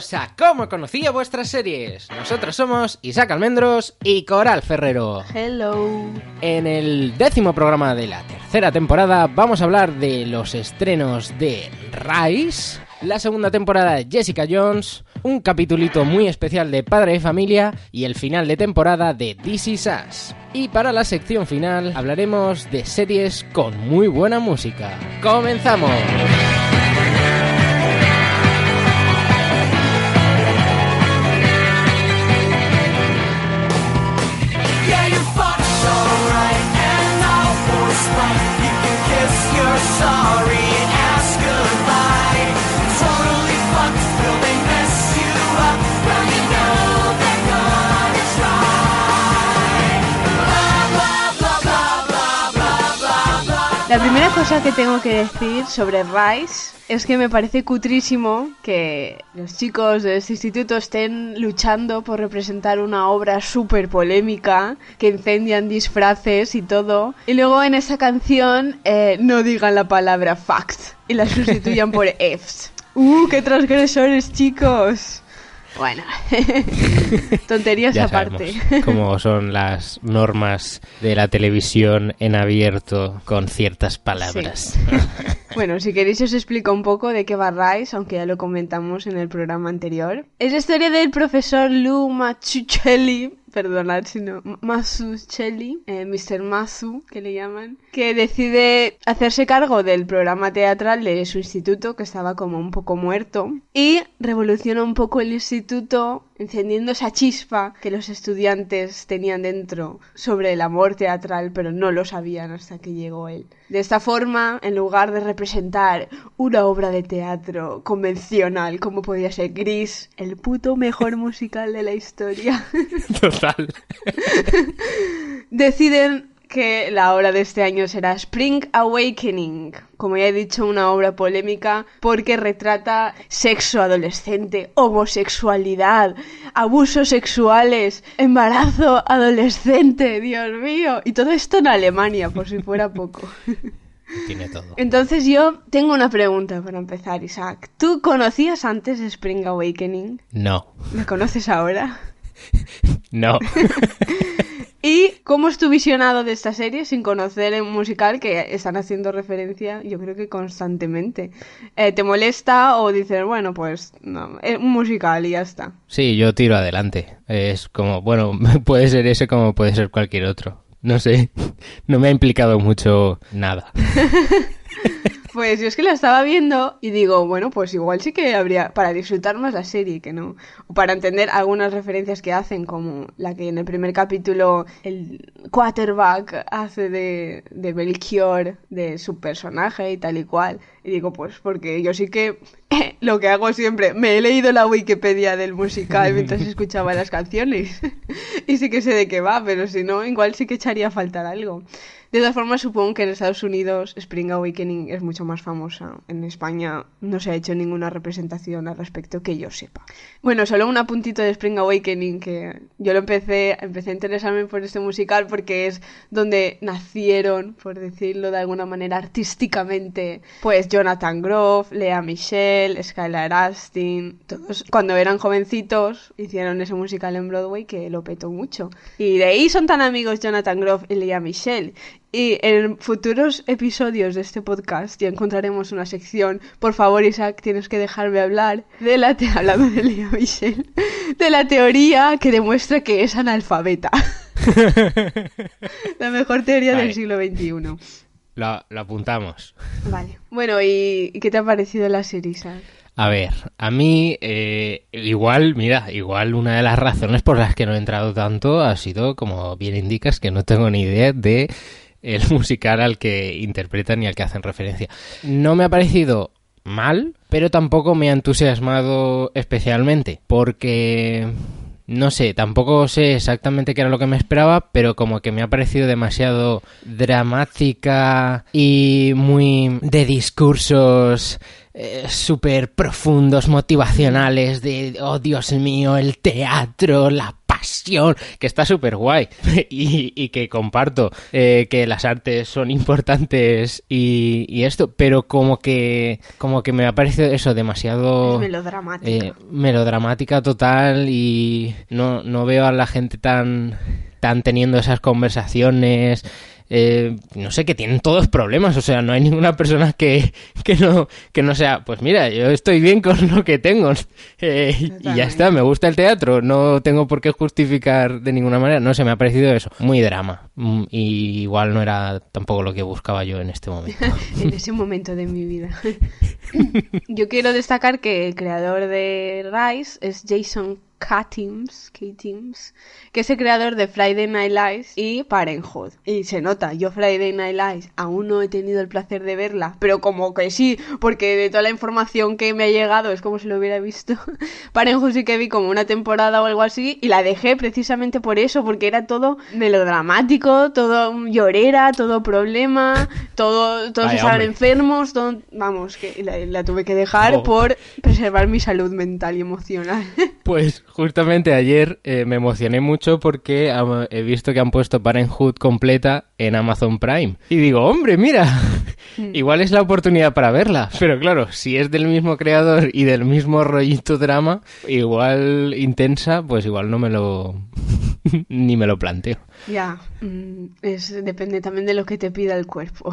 bienvenidos a Cómo conocía vuestras series. Nosotros somos Isaac Almendros y Coral Ferrero. Hello. En el décimo programa de la tercera temporada vamos a hablar de los estrenos de Rise, la segunda temporada de Jessica Jones, un capitulito muy especial de Padre de Familia y el final de temporada de This Is Us. Y para la sección final hablaremos de series con muy buena música. ¡Comenzamos! Cosa que tengo que decir sobre Rice es que me parece cutrísimo que los chicos de este instituto estén luchando por representar una obra súper polémica, que incendian disfraces y todo, y luego en esa canción eh, no digan la palabra fact y la sustituyan por Fs. ¡Uh, qué transgresores, chicos! Bueno, tonterías Ya aparte. cómo son las normas de la televisión en abierto con ciertas palabras. Bueno, si queréis os explico un poco de qué Rice, aunque ya lo comentamos en el programa anterior. Es la historia del profesor Lou Machuchelli, perdonad si no, Masuchelli, eh, Mr. Masu, que le llaman, que decide hacerse cargo del programa teatral de su instituto, que estaba como un poco muerto, y revoluciona un poco el instituto encendiendo esa chispa que los estudiantes tenían dentro sobre el amor teatral, pero no lo sabían hasta que llegó él. De esta forma, en lugar de representar una obra de teatro convencional como podía ser Gris, el puto mejor musical de la historia, Total. deciden que la obra de este año será Spring Awakening, como ya he dicho, una obra polémica porque retrata sexo adolescente, homosexualidad, abusos sexuales, embarazo adolescente, Dios mío, y todo esto en Alemania, por si fuera poco. Tiene todo. Entonces yo tengo una pregunta para empezar, Isaac. ¿Tú conocías antes Spring Awakening? No. ¿Me conoces ahora? No. ¿Y cómo es tu visionado de esta serie sin conocer el musical que están haciendo referencia, yo creo que constantemente? Eh, ¿Te molesta o dices, bueno, pues no, es un musical y ya está? Sí, yo tiro adelante. Es como, bueno, puede ser ese como puede ser cualquier otro. No sé. No me ha implicado mucho nada. Pues yo es que la estaba viendo y digo, bueno, pues igual sí que habría para disfrutar más la serie que no. O para entender algunas referencias que hacen, como la que en el primer capítulo el quarterback hace de, de Belchior, de su personaje y tal y cual. Y digo, pues porque yo sí que lo que hago siempre, me he leído la Wikipedia del musical mientras escuchaba las canciones. y sí que sé de qué va, pero si no, igual sí que echaría falta algo. De todas formas, supongo que en Estados Unidos Spring Awakening es mucho más famosa. En España no se ha hecho ninguna representación al respecto que yo sepa. Bueno, solo un apuntito de Spring Awakening que yo lo empecé, empecé a interesarme por este musical porque es donde nacieron, por decirlo de alguna manera artísticamente, pues Jonathan Groff, Lea Michelle, Skylar Astin, todos cuando eran jovencitos hicieron ese musical en Broadway que lo petó mucho. Y de ahí son tan amigos Jonathan Groff y Lea Michelle. Y en futuros episodios de este podcast ya encontraremos una sección, por favor Isaac, tienes que dejarme hablar, de la te hablando de Lea Michelle, de la teoría que demuestra que es analfabeta. la mejor teoría Vale. del siglo XXI. Lo, lo apuntamos. Vale. Bueno, ¿y, y qué te ha parecido la serie, Isaac? A ver, a mí eh, igual, mira, igual una de las razones por las que no he entrado tanto ha sido, como bien indicas, que no tengo ni idea de el musical al que interpretan y al que hacen referencia. No me ha parecido mal, pero tampoco me ha entusiasmado especialmente, porque no sé, tampoco sé exactamente qué era lo que me esperaba, pero como que me ha parecido demasiado dramática y muy de discursos eh, súper profundos, motivacionales, de, oh Dios mío, el teatro, la pasión, que está súper guay y, y que comparto eh, que las artes son importantes y, y esto, pero como que, como que me ha parecido eso demasiado... Es melodramática. Eh, melodramática total y no, no veo a la gente tan, tan teniendo esas conversaciones. Eh, no sé, que tienen todos problemas, o sea, no hay ninguna persona que, que, no, que no sea, pues mira, yo estoy bien con lo que tengo eh, y ya está, me gusta el teatro, no tengo por qué justificar de ninguna manera, no sé, me ha parecido eso, muy drama, mm, y igual no era tampoco lo que buscaba yo en este momento. en ese momento de mi vida. Yo quiero destacar que el creador de Rise es Jason Katims, que es el creador de Friday Night Lights y Parenthood. Y se nota, yo Friday Night Lights aún no he tenido el placer de verla, pero como que sí, porque de toda la información que me ha llegado es como si lo hubiera visto. Parenthood sí que vi como una temporada o algo así y la dejé precisamente por eso, porque era todo melodramático, todo llorera, todo problema, todo, todos Vaya, estaban enfermos, todo- vamos, que la, la tuve que dejar por preservar mi salud mental y emocional. Pues justamente ayer eh, me emocioné mucho porque he visto que han puesto Parenthood completa en Amazon Prime. Y digo, hombre, mira, igual es la oportunidad para verla. Pero claro, si es del mismo creador y del mismo rollito drama, igual intensa, pues igual no me lo... ni me lo planteo. Ya, mm, es, depende también de lo que te pida el cuerpo.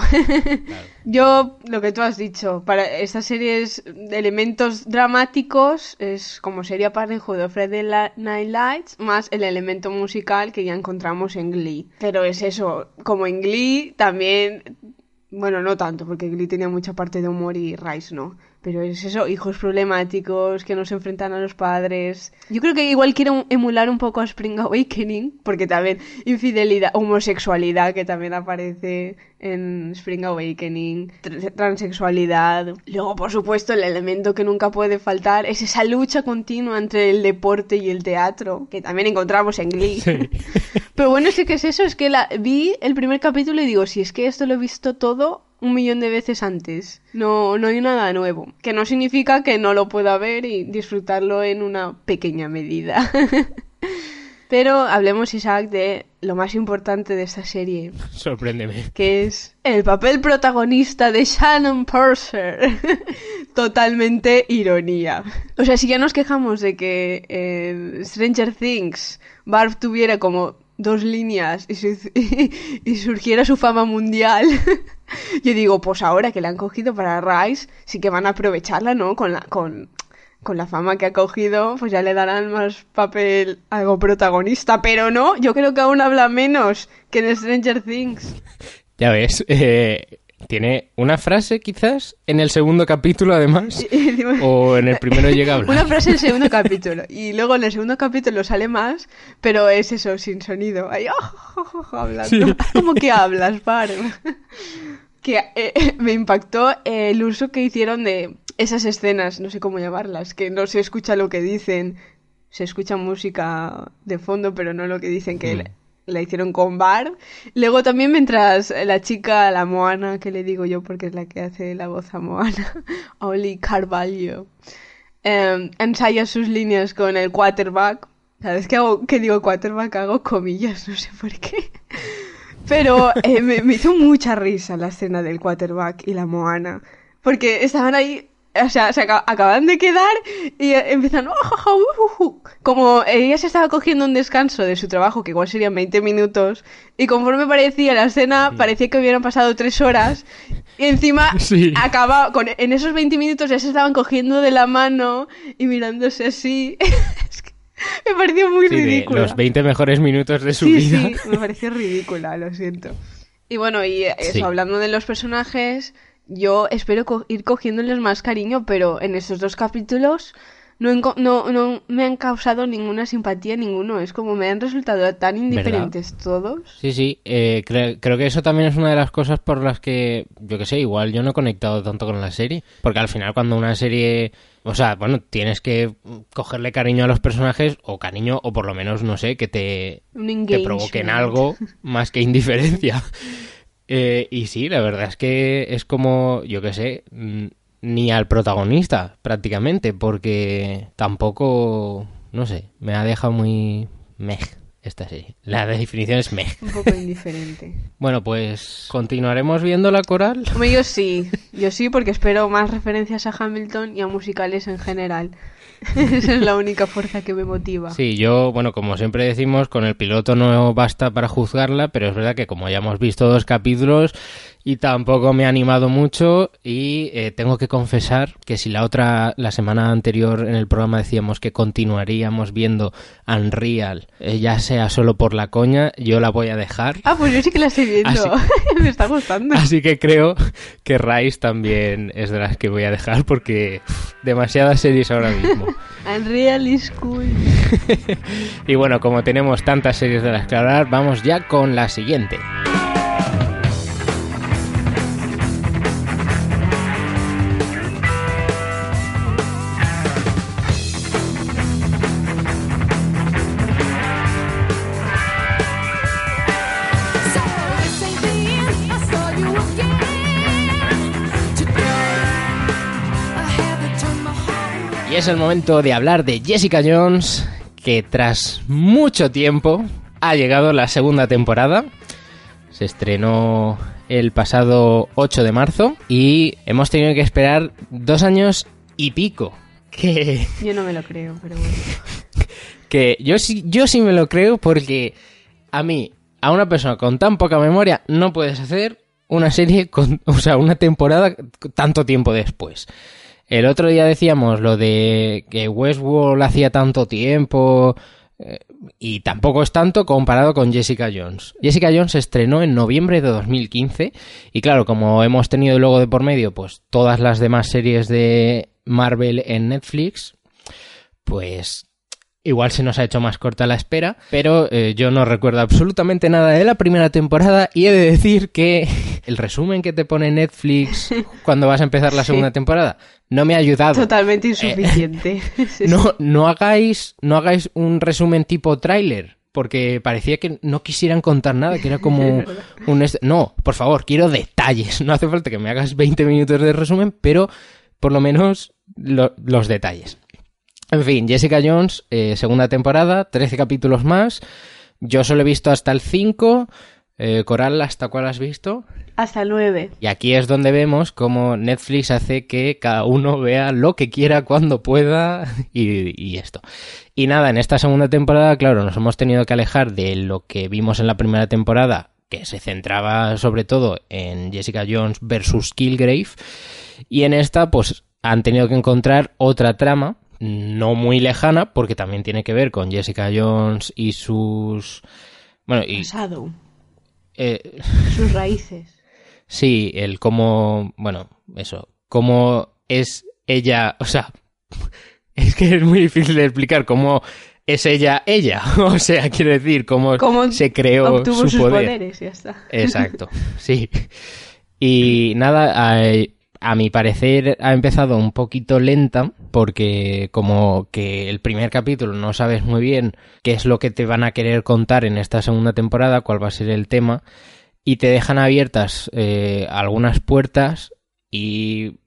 Yo, lo que tú has dicho, para estas series de elementos dramáticos es como sería Parenthood o Friday La- Night Lights, más el elemento musical que ya encontramos en Glee. Pero es eso, como en Glee también, bueno, no tanto, porque Glee tenía mucha parte de humor y Rice no. Pero es eso, hijos problemáticos que no se enfrentan a los padres. Yo creo que igual quiero emular un poco a Spring Awakening, porque también infidelidad, homosexualidad que también aparece en Spring Awakening, tr- transexualidad. Luego, por supuesto, el elemento que nunca puede faltar es esa lucha continua entre el deporte y el teatro, que también encontramos en Glee. Pero bueno, sí que es eso, es que la, vi el primer capítulo y digo, si es que esto lo he visto todo un millón de veces antes, no, no hay nada nuevo, que no significa que no lo pueda ver y disfrutarlo en una pequeña medida. Pero hablemos, Isaac, de lo más importante de esta serie, Sorpréndeme. que es el papel protagonista de Shannon Purser. Totalmente ironía. O sea, si ya nos quejamos de que en Stranger Things Barb tuviera como dos líneas y, su- y surgiera su fama mundial, yo digo, pues ahora que la han cogido para Rise, sí que van a aprovecharla, ¿no? Con la, con, con la fama que ha cogido, pues ya le darán más papel algo protagonista, pero no, yo creo que aún habla menos que en Stranger Things. Ya ves, eh, tiene una frase quizás en el segundo capítulo además, o en el primero llega a hablar. Una frase en el segundo capítulo. Y luego en el segundo capítulo sale más, pero es eso, sin sonido. Ahí, hablando. Sí. ¿Cómo que hablas, Barb? que eh, me impactó el uso que hicieron de esas escenas, no sé cómo llamarlas, que no se escucha lo que dicen, se escucha música de fondo, pero no lo que dicen que Mm. La- hicieron con Barb. Luego también mientras la chica, la Moana, que le digo yo porque es la que hace la voz a Moana, Oli Carvalho, eh, ensaya sus líneas con el quarterback. Vez que, hago, que digo quarterback hago comillas, no sé por qué. Pero eh, me, me hizo mucha risa la escena del quarterback y la Moana. Porque estaban ahí, o sea, se aca- acaban de quedar y eh, empiezan... "Oh, uh, uh, uh". Como ella se estaba cogiendo un descanso de su trabajo, que igual serían 20 minutos, y conforme parecía la escena, parecía que hubieran pasado tres horas, y encima Sí. acaba, con, en esos 20 minutos ya se estaban cogiendo de la mano y mirándose así. es que me pareció muy Sí, ridículo. los 20 mejores minutos de su sí, vida. sí, me pareció ridícula, lo siento. Y bueno, y eso, hablando de los personajes, yo espero co- ir cogiéndoles más cariño, pero en esos dos capítulos no, no, no me han causado ninguna simpatía ninguno. Es como me han resultado tan indiferentes todos. Sí, sí, eh, cre- creo que eso también es una de las cosas por las que, yo que sé, igual yo no he conectado tanto con la serie. Porque al final cuando una serie, o sea, bueno, tienes que cogerle cariño a los personajes, o cariño, o por lo menos, no sé, que te, te provoquen algo más que indiferencia. Eh, y sí, la verdad es que es como, yo que sé, ni al protagonista prácticamente, porque tampoco, no sé, me ha dejado muy mej esta serie. La definición es mej. Un poco indiferente. Bueno, pues continuaremos viendo la coral. Hombre, yo sí, yo sí, porque espero más referencias a Hamilton y a musicales en general. Esa es la única fuerza que me motiva. Sí, yo, bueno, como siempre decimos, con el piloto no basta para juzgarla, pero es verdad que como ya hemos visto dos capítulos y tampoco me ha animado mucho y eh, tengo que confesar que si la otra, la semana anterior en el programa decíamos que continuaríamos viendo Unreal, eh, ya sea solo por la coña, yo la voy a dejar. Ah, pues yo sí que la estoy viendo. Así- me está gustando. Así que creo que Rise también es de las que voy a dejar porque demasiadas series ahora mismo. Unreal is cool. Y bueno, como tenemos tantas series de las que hablar, vamos ya con la siguiente. Es el momento de hablar de Jessica Jones, que tras mucho tiempo ha llegado la segunda temporada. Se estrenó el pasado 8 de marzo y hemos tenido que esperar dos años y pico. Que, Yo no me lo creo, pero bueno. que yo, sí, yo sí me lo creo porque a mí, a una persona con tan poca memoria, no puedes hacer una serie con, o sea, una temporada tanto tiempo después. El otro día decíamos lo de que Westworld hacía tanto tiempo eh, y tampoco es tanto comparado con Jessica Jones. Jessica Jones se estrenó en noviembre de 2015 y claro, como hemos tenido luego de por medio pues todas las demás series de Marvel en Netflix, pues Igual se nos ha hecho más corta la espera, pero eh, yo no recuerdo absolutamente nada de la primera temporada y he de decir que el resumen que te pone Netflix cuando vas a empezar la segunda temporada no me ha ayudado. Totalmente insuficiente. Sí, sí. No, no hagáis, no hagáis un resumen tipo tráiler, porque parecía que no quisieran contar nada, que era como un... No, por favor, quiero detalles. No hace falta que me hagas 20 minutos de resumen, pero por lo menos lo- los detalles. En fin, Jessica Jones, eh, segunda temporada, 13 capítulos más. Yo solo he visto hasta el 5. Eh, Coral, ¿hasta cuál has visto? Hasta el 9. Y aquí es donde vemos cómo Netflix hace que cada uno vea lo que quiera cuando pueda y, y esto. Y nada, en esta segunda temporada, claro, nos hemos tenido que alejar de lo que vimos en la primera temporada, que se centraba sobre todo en Jessica Jones versus Killgrave. Y en esta, pues, han tenido que encontrar otra trama, no muy lejana, porque también tiene que ver con Jessica Jones y sus... Bueno, y... Pasado. eh, Sus raíces. Sí, el cómo, bueno, eso, cómo es ella, o sea, es que es muy difícil de explicar cómo es ella ella, o sea, quiero decir, cómo, Cómo se creó Obtuvo su sus poder. poderes, ya está. Exacto, sí. Y nada, a, a mi parecer ha empezado un poquito lenta porque como que el primer capítulo no sabes muy bien qué es lo que te van a querer contar en esta segunda temporada, cuál va a ser el tema, y te dejan abiertas eh, algunas puertas y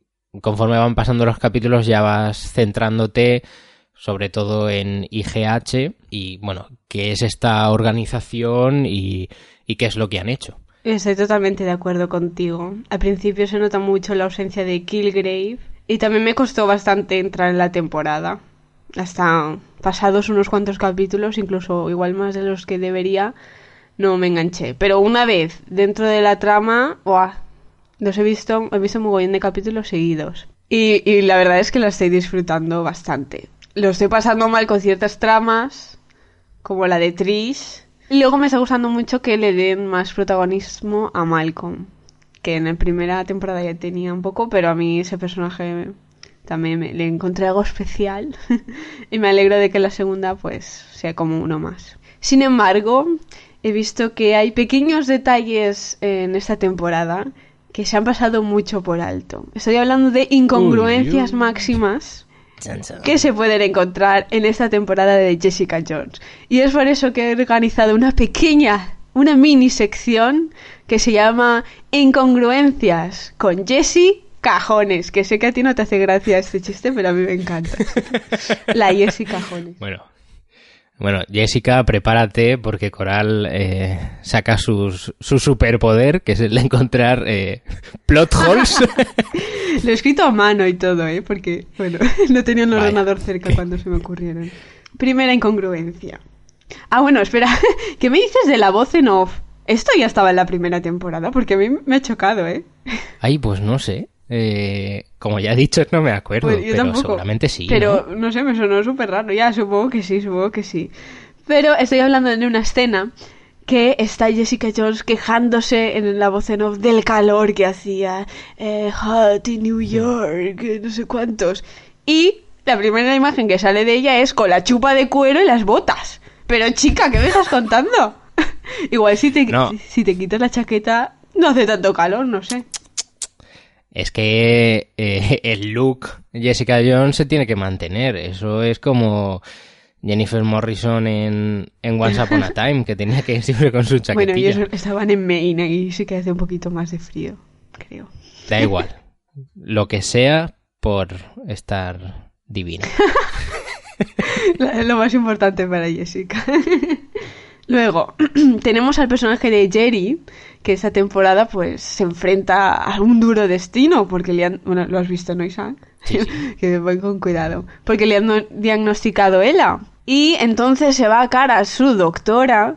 conforme van pasando los capítulos ya vas centrándote sobre todo en IGH y bueno, qué es esta organización y, y qué es lo que han hecho. Estoy totalmente de acuerdo contigo. Al principio se nota mucho la ausencia de Killgrave y también me costó bastante entrar en la temporada. Hasta pasados unos cuantos capítulos, incluso igual más de los que debería, no me enganché. Pero una vez dentro de la trama, ¡guau! Los he visto, he visto un mogollón de capítulos seguidos. Y, y la verdad es que la estoy disfrutando bastante. Lo estoy pasando mal con ciertas tramas, como la de Trish. Luego me está gustando mucho que le den más protagonismo a Malcolm. que en la primera temporada ya tenía un poco, pero a mí ese personaje también me- le encontré algo especial y me alegro de que la segunda pues sea como uno más. Sin embargo, he visto que hay pequeños detalles en esta temporada que se han pasado mucho por alto. Estoy hablando de incongruencias máximas que se pueden encontrar en esta temporada de Jessica Jones. Y es por eso que he organizado una pequeña, una mini sección que se llama Incongruencias con Jessie Cajones, que sé que a ti no te hace gracia este chiste, pero a mí me encanta. La Jessie Cajones. Bueno. Bueno, Jessica, prepárate porque Coral eh, saca sus, su superpoder, que es el de encontrar eh, plot holes. Lo he escrito a mano y todo, ¿eh? Porque, bueno, no tenía un Vaya. ordenador cerca cuando se me ocurrieron. Primera incongruencia. Ah, bueno, espera. ¿Qué me dices de la voz en off? Esto ya estaba en la primera temporada, porque a mí me ha chocado, ¿eh? Ay, pues no sé. Eh, como ya he dicho, no me acuerdo, Pues yo pero tampoco. seguramente sí. Pero ¿no? ¿no? sé, me sonó súper raro. Ya, supongo que sí, supongo que sí. Pero estoy hablando de una escena que está Jessica Jones quejándose en la voz en off del calor que hacía. Eh, hot in New York, eh, no sé cuántos. Y la primera imagen que sale de ella es con la chupa de cuero y las botas. Pero chica, ¿qué me estás contando? Igual si te, No. si te quitas la chaqueta no hace tanto calor, no sé. Es que eh, el look Jessica Jones se tiene que mantener. Eso es como Jennifer Morrison en, en Once Upon a Time, que tenía que ir siempre con su Bueno, chaquetilla. ellos estaban en Maine y sí que hace un poquito más de frío, creo. Da igual. Lo que sea por estar divina. Lo más importante para Jessica. Luego, tenemos al personaje de Jerry, que esta temporada pues se enfrenta a un duro destino, porque le han... Bueno, lo has visto, ¿no, Isaac? Sí, que voy con cuidado. Porque le han no- diagnosticado ELA. Y entonces se va a cara a su doctora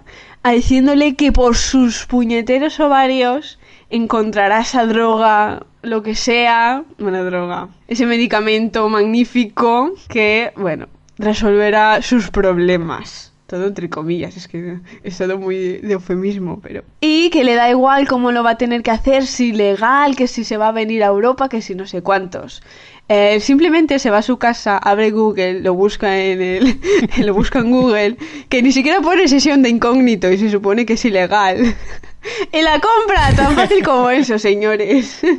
diciéndole que por sus puñeteros ovarios encontrará esa droga, lo que sea, bueno, droga, ese medicamento magnífico que, bueno, resolverá sus problemas. Todo entre comillas, es que es todo muy de eufemismo, pero... Y que le da igual cómo lo va a tener que hacer, si legal, que si se va a venir a Europa, que si no sé cuántos. Eh, simplemente se va a su casa, abre Google, lo busca en el, lo busca en Google, que ni siquiera pone sesión de incógnito y se supone que es ilegal. y la compra, tan fácil como eso, señores.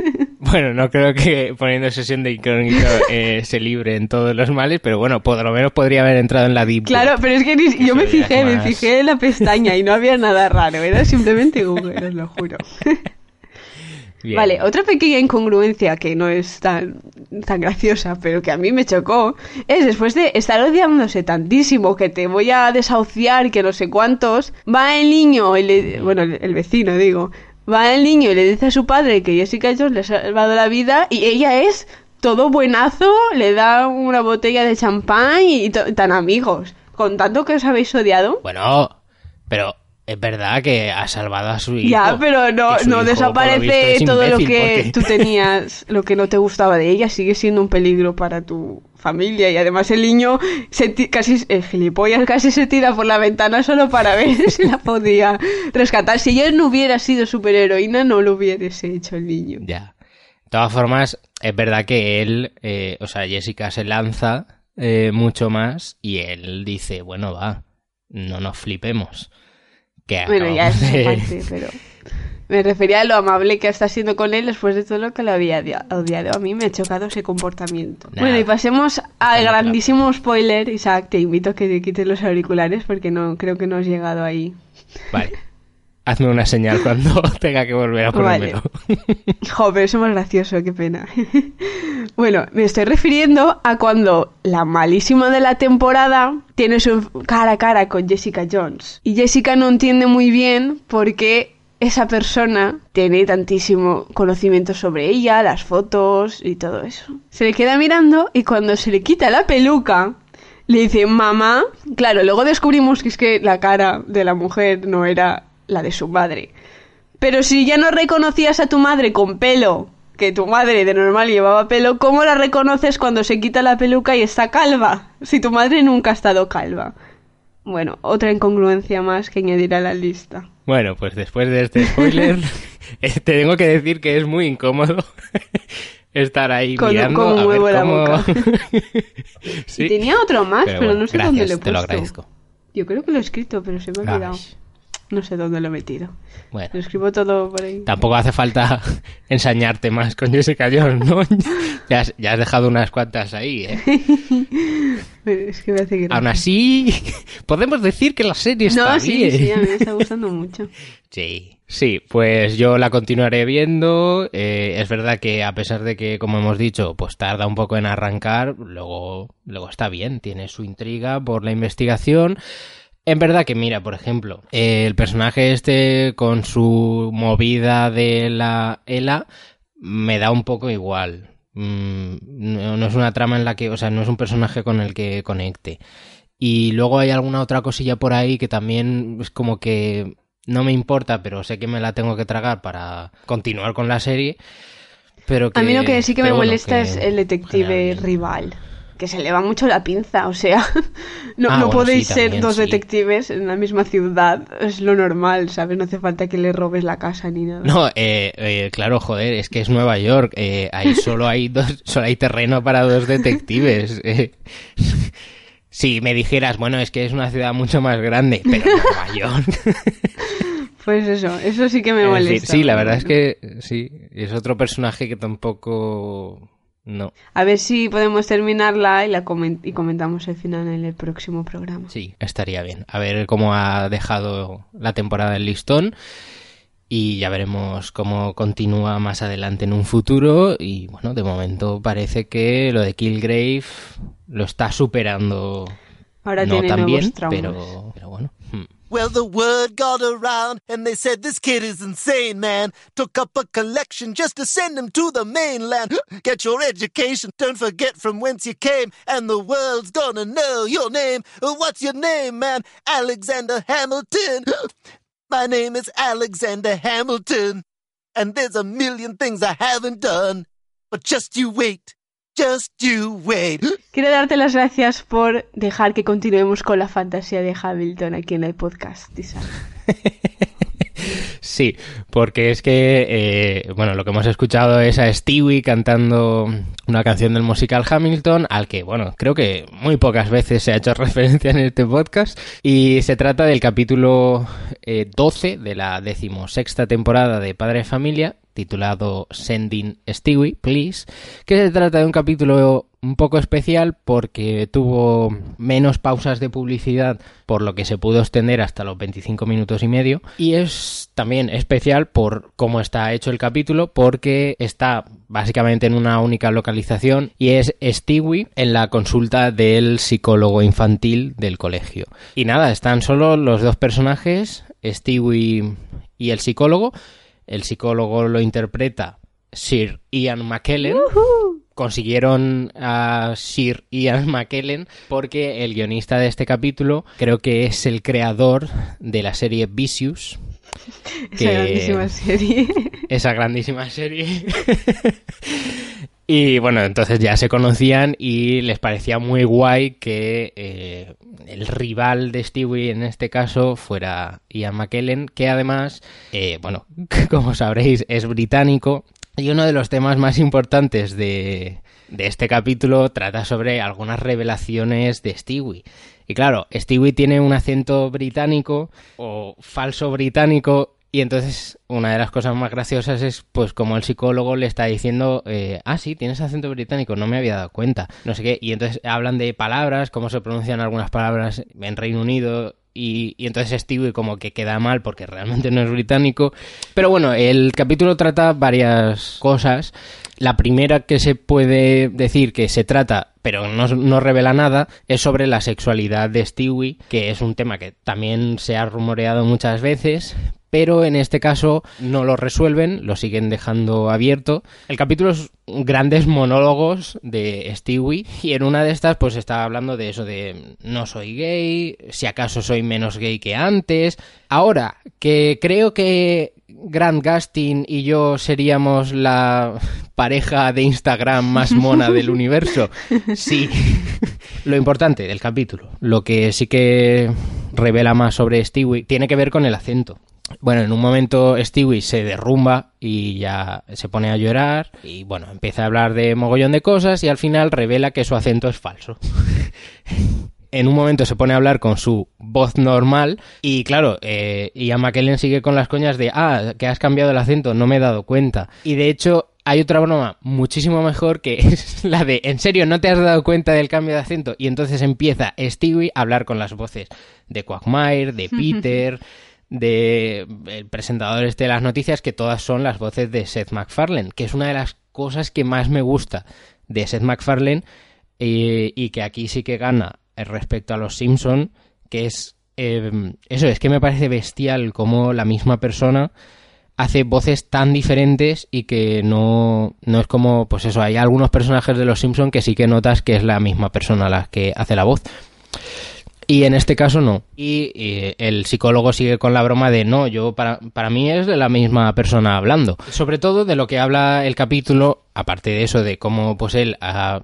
Bueno, no creo que poniendo sesión de incógnito eh, se libre en todos los males, pero bueno, por lo menos podría haber entrado en la Deep Web. claro, pero es que ni- yo me fijé, me fijé en la pestaña y no había nada raro, era simplemente Google, os lo juro. Bien. Vale, otra pequeña incongruencia que no es tan, tan graciosa, pero que a mí me chocó, es después de estar odiándose tantísimo que te voy a desahuciar, que no sé cuántos, va el niño, y le- bueno, el, vecino digo, va el niño y le dice a su padre que Jessica Jones le ha salvado la vida y ella es todo buenazo, le da una botella de champán y to- tan amigos. Con tanto que os habéis odiado, Bueno, pero es verdad que ha salvado a su hijo. Ya, pero no, no hijo, por lo desaparece todo lo que porque- tú tenías, lo que no te gustaba de ella, sigue siendo un peligro para tu familia y además el niño se casi el gilipollas casi se tira por la ventana solo para ver si la podía rescatar. Si ella no hubiera sido superheroína, no lo hubiese hecho el niño. Ya. De todas formas, es verdad que él, eh, o sea, Jessica se lanza eh, mucho más y él dice, bueno, va, no nos flipemos. Que Bueno, ya es de- parte, pero me refería a lo amable que está siendo con él después de todo lo que le había odia- odiado. A mí me ha chocado ese comportamiento. Bueno, y pasemos al grandísimo spoiler. Isaac, te invito a que te quites los auriculares porque no creo que no has llegado ahí. Vale. Hazme una señal cuando tenga que volver a Vale. ponérmelo. Joder, eso es más gracioso, qué pena. bueno, me estoy refiriendo a cuando la malísima de la temporada tiene su cara a cara con Jessica Jones. Y Jessica no entiende muy bien por qué esa persona tiene tantísimo conocimiento sobre ella, las fotos y todo eso. Se le queda mirando y cuando se le quita la peluca, le dice, mamá, claro, luego descubrimos que es que la cara de la mujer no era la de su madre. Pero si ya no reconocías a tu madre con pelo, que tu madre de normal llevaba pelo, ¿cómo la reconoces cuando se quita la peluca y está calva? Si tu madre nunca ha estado calva. Bueno, otra incongruencia más que añadir a la lista. Bueno, pues después de este spoiler, Eh, Te tengo que decir que es muy incómodo estar ahí Con- mirando a ver la cómo- boca. Sí. Tenía otro más, pero, bueno, no sé gracias, dónde lo he te lo puesto. agradezco. Yo creo que lo he escrito, pero se me ha olvidado. No sé dónde lo he metido. bueno, Lo escribo todo por ahí. tampoco hace falta ensañarte más con Jessica Jones, ¿no? ya, has, ya has dejado unas cuantas ahí, ¿eh? Es que me hace gracia. Aún así, podemos decir que la serie está No, sí, bien. sí, a mí me está gustando mucho. Sí, sí, pues yo la continuaré viendo. Eh, es verdad que a pesar de que, como hemos dicho, pues tarda un poco en arrancar, luego, luego está bien, tiene su intriga por la investigación. En verdad que, mira, por ejemplo, el personaje este con su movida de la ELA me da un poco igual. Mm, no, no es una trama en la que, o sea, no es un personaje con el que conecte. Y luego hay alguna otra cosilla por ahí que también es como que no me importa, pero sé que me la tengo que tragar para continuar con la serie. Pero que, A mí lo que sí que me bueno, molesta que es el detective general rival. Que se le va mucho la pinza, o sea, no, Ah, no bueno, podéis sí, ser también, dos sí. detectives en la misma ciudad, es lo normal, ¿sabes? No hace falta que le robes la casa ni nada. No, eh, eh, claro, joder, es que es Nueva York. eh, ahí solo hay dos, solo hay terreno para dos detectives. eh. Si me dijeras, bueno, es que es una ciudad mucho más grande, pero Nueva York. Pues eso, eso sí que me Es molesta. decir, sí, la verdad es que sí, es otro personaje que tampoco no. A ver si podemos terminarla y, la comen- y comentamos el final en el próximo programa. Sí, estaría bien. A ver cómo ha dejado la temporada el listón y ya veremos cómo continúa más adelante en un futuro y bueno, de momento parece que lo de Killgrave lo está superando Ahora no tiene tan nuevos bien, traumas. pero, pero bueno. Well, the word got around and they said this kid is insane, man. Took up a collection just to send him to the mainland. Get your education, don't forget from whence you came, and the world's gonna know your name. Uh, What's your name, man? Alexander Hamilton. My name is Alexander Hamilton, and there's a million things I haven't done. But just you wait, just you wait. Quiero darte las gracias por dejar que continuemos con la fantasía de Hamilton aquí en el podcast, Tisa. Sí, porque es que, eh, bueno, lo que hemos escuchado es a Stewie cantando una canción del musical Hamilton, al que, bueno, creo que muy pocas veces se ha hecho referencia en este podcast, y se trata del capítulo eh, 12 de la decimosexta temporada de Padre de Familia, titulado Sending Stewie, Please, que se trata de un capítulo un poco especial porque tuvo menos pausas de publicidad, por lo que se pudo extender hasta los 25 minutos y medio. Y es también especial por cómo está hecho el capítulo, porque está básicamente en una única localización y es Stewie en la consulta del psicólogo infantil del colegio. Y nada, están solo los dos personajes, Stewie y el psicólogo. El psicólogo lo interpreta Sir Ian McKellen. Consiguieron a Sir Ian McKellen porque el guionista de este capítulo creo que es el creador de la serie Vicious. Esa grandísima serie. Esa grandísima serie. Y bueno, entonces ya se conocían y les parecía muy guay que eh, el rival de Stewie en este caso fuera Ian McKellen, que además, eh, bueno, como sabréis, es británico. Y uno de los temas más importantes de, de este capítulo trata sobre algunas revelaciones de Stewie. Y claro, Stewie tiene un acento británico o falso británico y entonces una de las cosas más graciosas es pues como el psicólogo le está diciendo, eh, ah sí, tienes acento británico, no me había dado cuenta, no sé qué, y entonces hablan de palabras, cómo se pronuncian algunas palabras en Reino Unido y, y entonces Stewie como que queda mal porque realmente no es británico. Pero bueno, el capítulo trata varias cosas. La primera que se puede decir que se trata, pero no, no revela nada, es sobre la sexualidad de Stewie, que es un tema que también se ha rumoreado muchas veces, pero en este caso no lo resuelven, lo siguen dejando abierto. El capítulo es grandes monólogos de Stewie y en una de estas pues está hablando de eso de no soy gay, si acaso soy menos gay que antes. Ahora, que creo que Grant Gustin y yo seríamos la pareja de Instagram más mona del universo. Sí. Lo importante del capítulo, lo que sí que revela más sobre Stewie, tiene que ver con el acento Bueno, en un momento Stewie se derrumba y ya se pone a llorar y bueno, empieza a hablar de mogollón de cosas y al final revela que su acento es falso. en un momento se pone a hablar con su voz normal y claro, eh, Ian McKellen sigue con las coñas de, ah, que has cambiado el acento, no me he dado cuenta. Y de hecho hay otra broma muchísimo mejor que es la de, en serio, no te has dado cuenta del cambio de acento y entonces empieza Stewie a hablar con las voces de Quagmire, de Peter, de el presentador este de las noticias, que todas son las voces de Seth MacFarlane, que es una de las cosas que más me gusta de Seth MacFarlane eh, y que aquí sí que gana respecto a los Simpson, que es eh, eso, es que me parece bestial como la misma persona hace voces tan diferentes y que no, no es como, pues eso, hay algunos personajes de los Simpson que sí que notas que es la misma persona la que hace la voz. Y en este caso no. Y, el psicólogo sigue con la broma de no, yo para, para mí es de la misma persona hablando. Sobre todo de lo que habla el capítulo, aparte de eso, de cómo pues él ha-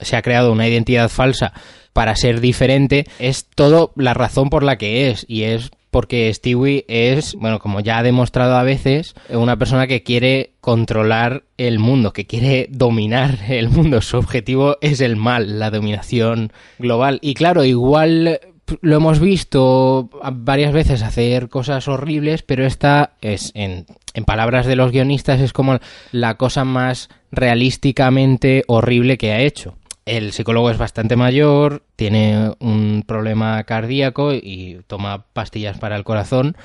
se ha creado una identidad falsa para ser diferente, es todo la razón por la que es. Y es porque Stewie es, bueno, como ya ha demostrado a veces, una persona que quiere controlar el mundo, que quiere dominar el mundo. Su objetivo es el mal, la dominación global. Y claro, igual lo hemos visto varias veces hacer cosas horribles, pero esta es, en, en palabras de los guionistas, es como la cosa más realísticamente horrible que ha hecho. El psicólogo es bastante mayor, tiene un problema cardíaco y toma pastillas para el corazón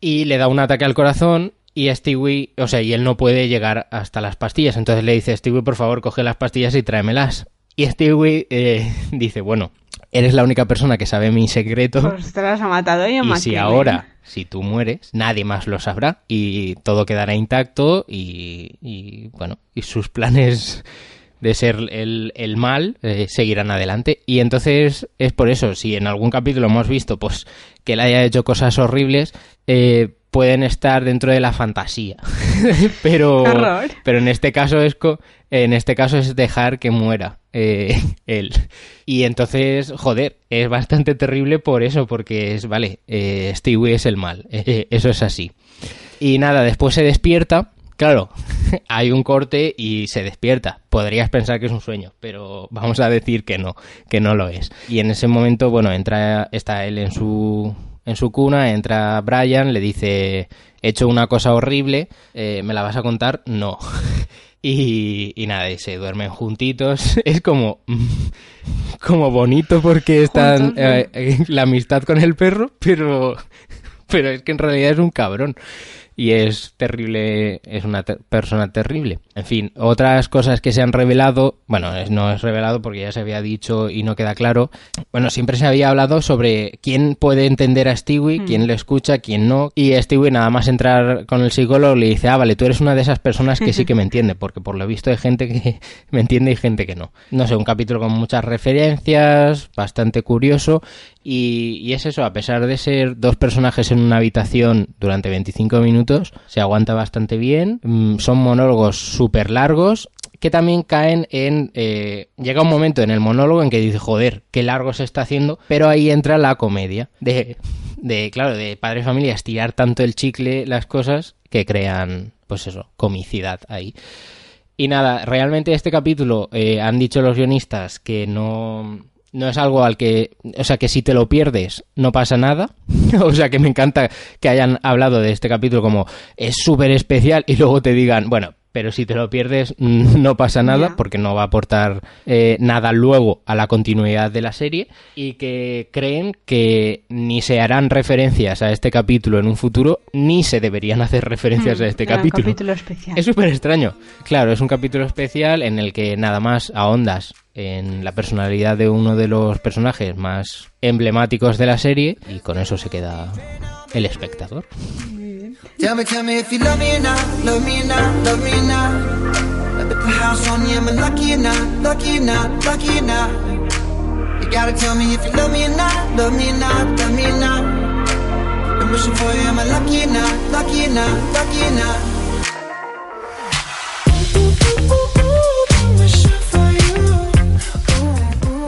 y le da un ataque al corazón y Stewie, o sea, y él no puede llegar hasta las pastillas. Entonces le dice, Stewie, por favor, coge las pastillas y tráemelas. Y Stewie eh, dice, bueno, eres la única persona que sabe mi secreto. Ostras, ha matado Ian Y si ahora, si tú mueres, nadie más lo sabrá y todo quedará intacto y, y, bueno, y sus planes de ser el, el mal eh, seguirán adelante. Y entonces es por eso, si en algún capítulo hemos visto pues que él haya hecho cosas horribles, eh, pueden estar dentro de la fantasía. pero, horror. pero en este caso es co- en este caso es dejar que muera eh, él. Y entonces, joder, es bastante terrible por eso, porque es, vale, eh, Stewie es el mal, eh, eso es así. Y nada, después se despierta, claro, hay un corte y se despierta. Podrías pensar que es un sueño, pero vamos a decir que no, que no lo es. Y en ese momento, bueno, entra, está él en su, en su cuna, entra Brian, le dice, he hecho una cosa horrible, eh, ¿me la vas a contar? No. Y, y nada, y se duermen juntitos. Es como, como bonito porque están eh, eh, la amistad con el perro, pero, pero es que en realidad es un cabrón. Y es terrible, es una te- persona terrible. En fin, otras cosas que se han revelado, bueno, es- no es revelado porque ya se había dicho y no queda claro. Bueno, siempre se había hablado sobre quién puede entender a Stewie, quién le escucha, quién no. Y Stewie nada más entrar con el psicólogo le dice, ah, vale, tú eres una de esas personas que sí que me entiende, porque por lo visto hay gente que me entiende y gente que no. No sé, un capítulo con muchas referencias, bastante curioso. Y, es eso, a pesar de ser dos personajes en una habitación durante 25 minutos, se aguanta bastante bien. Mm, Son monólogos súper largos que también caen en... eh, llega un momento en el monólogo en que dice, joder, qué largo se está haciendo, pero ahí entra la comedia de, de claro, de padre y familia, estirar tanto el chicle las cosas que crean, pues eso, comicidad ahí. Y nada, realmente este capítulo eh, han dicho los guionistas que no, no es algo al que, o sea, que si te lo pierdes no pasa nada. o sea, que me encanta que hayan hablado de este capítulo como es súper especial y luego te digan, bueno, pero si te lo pierdes mm, no pasa nada porque no va a aportar eh, nada luego a la continuidad de la serie y que creen que ni se harán referencias a este capítulo en un futuro ni se deberían hacer referencias a este Era un capítulo. capítulo especial. Es súper extraño. Claro, es un capítulo especial en el que nada más ahondas en la personalidad de uno de los personajes más emblemáticos de la serie y con eso se queda el espectador. Tell me, tell me if you love me or not, love me or not, love me or not.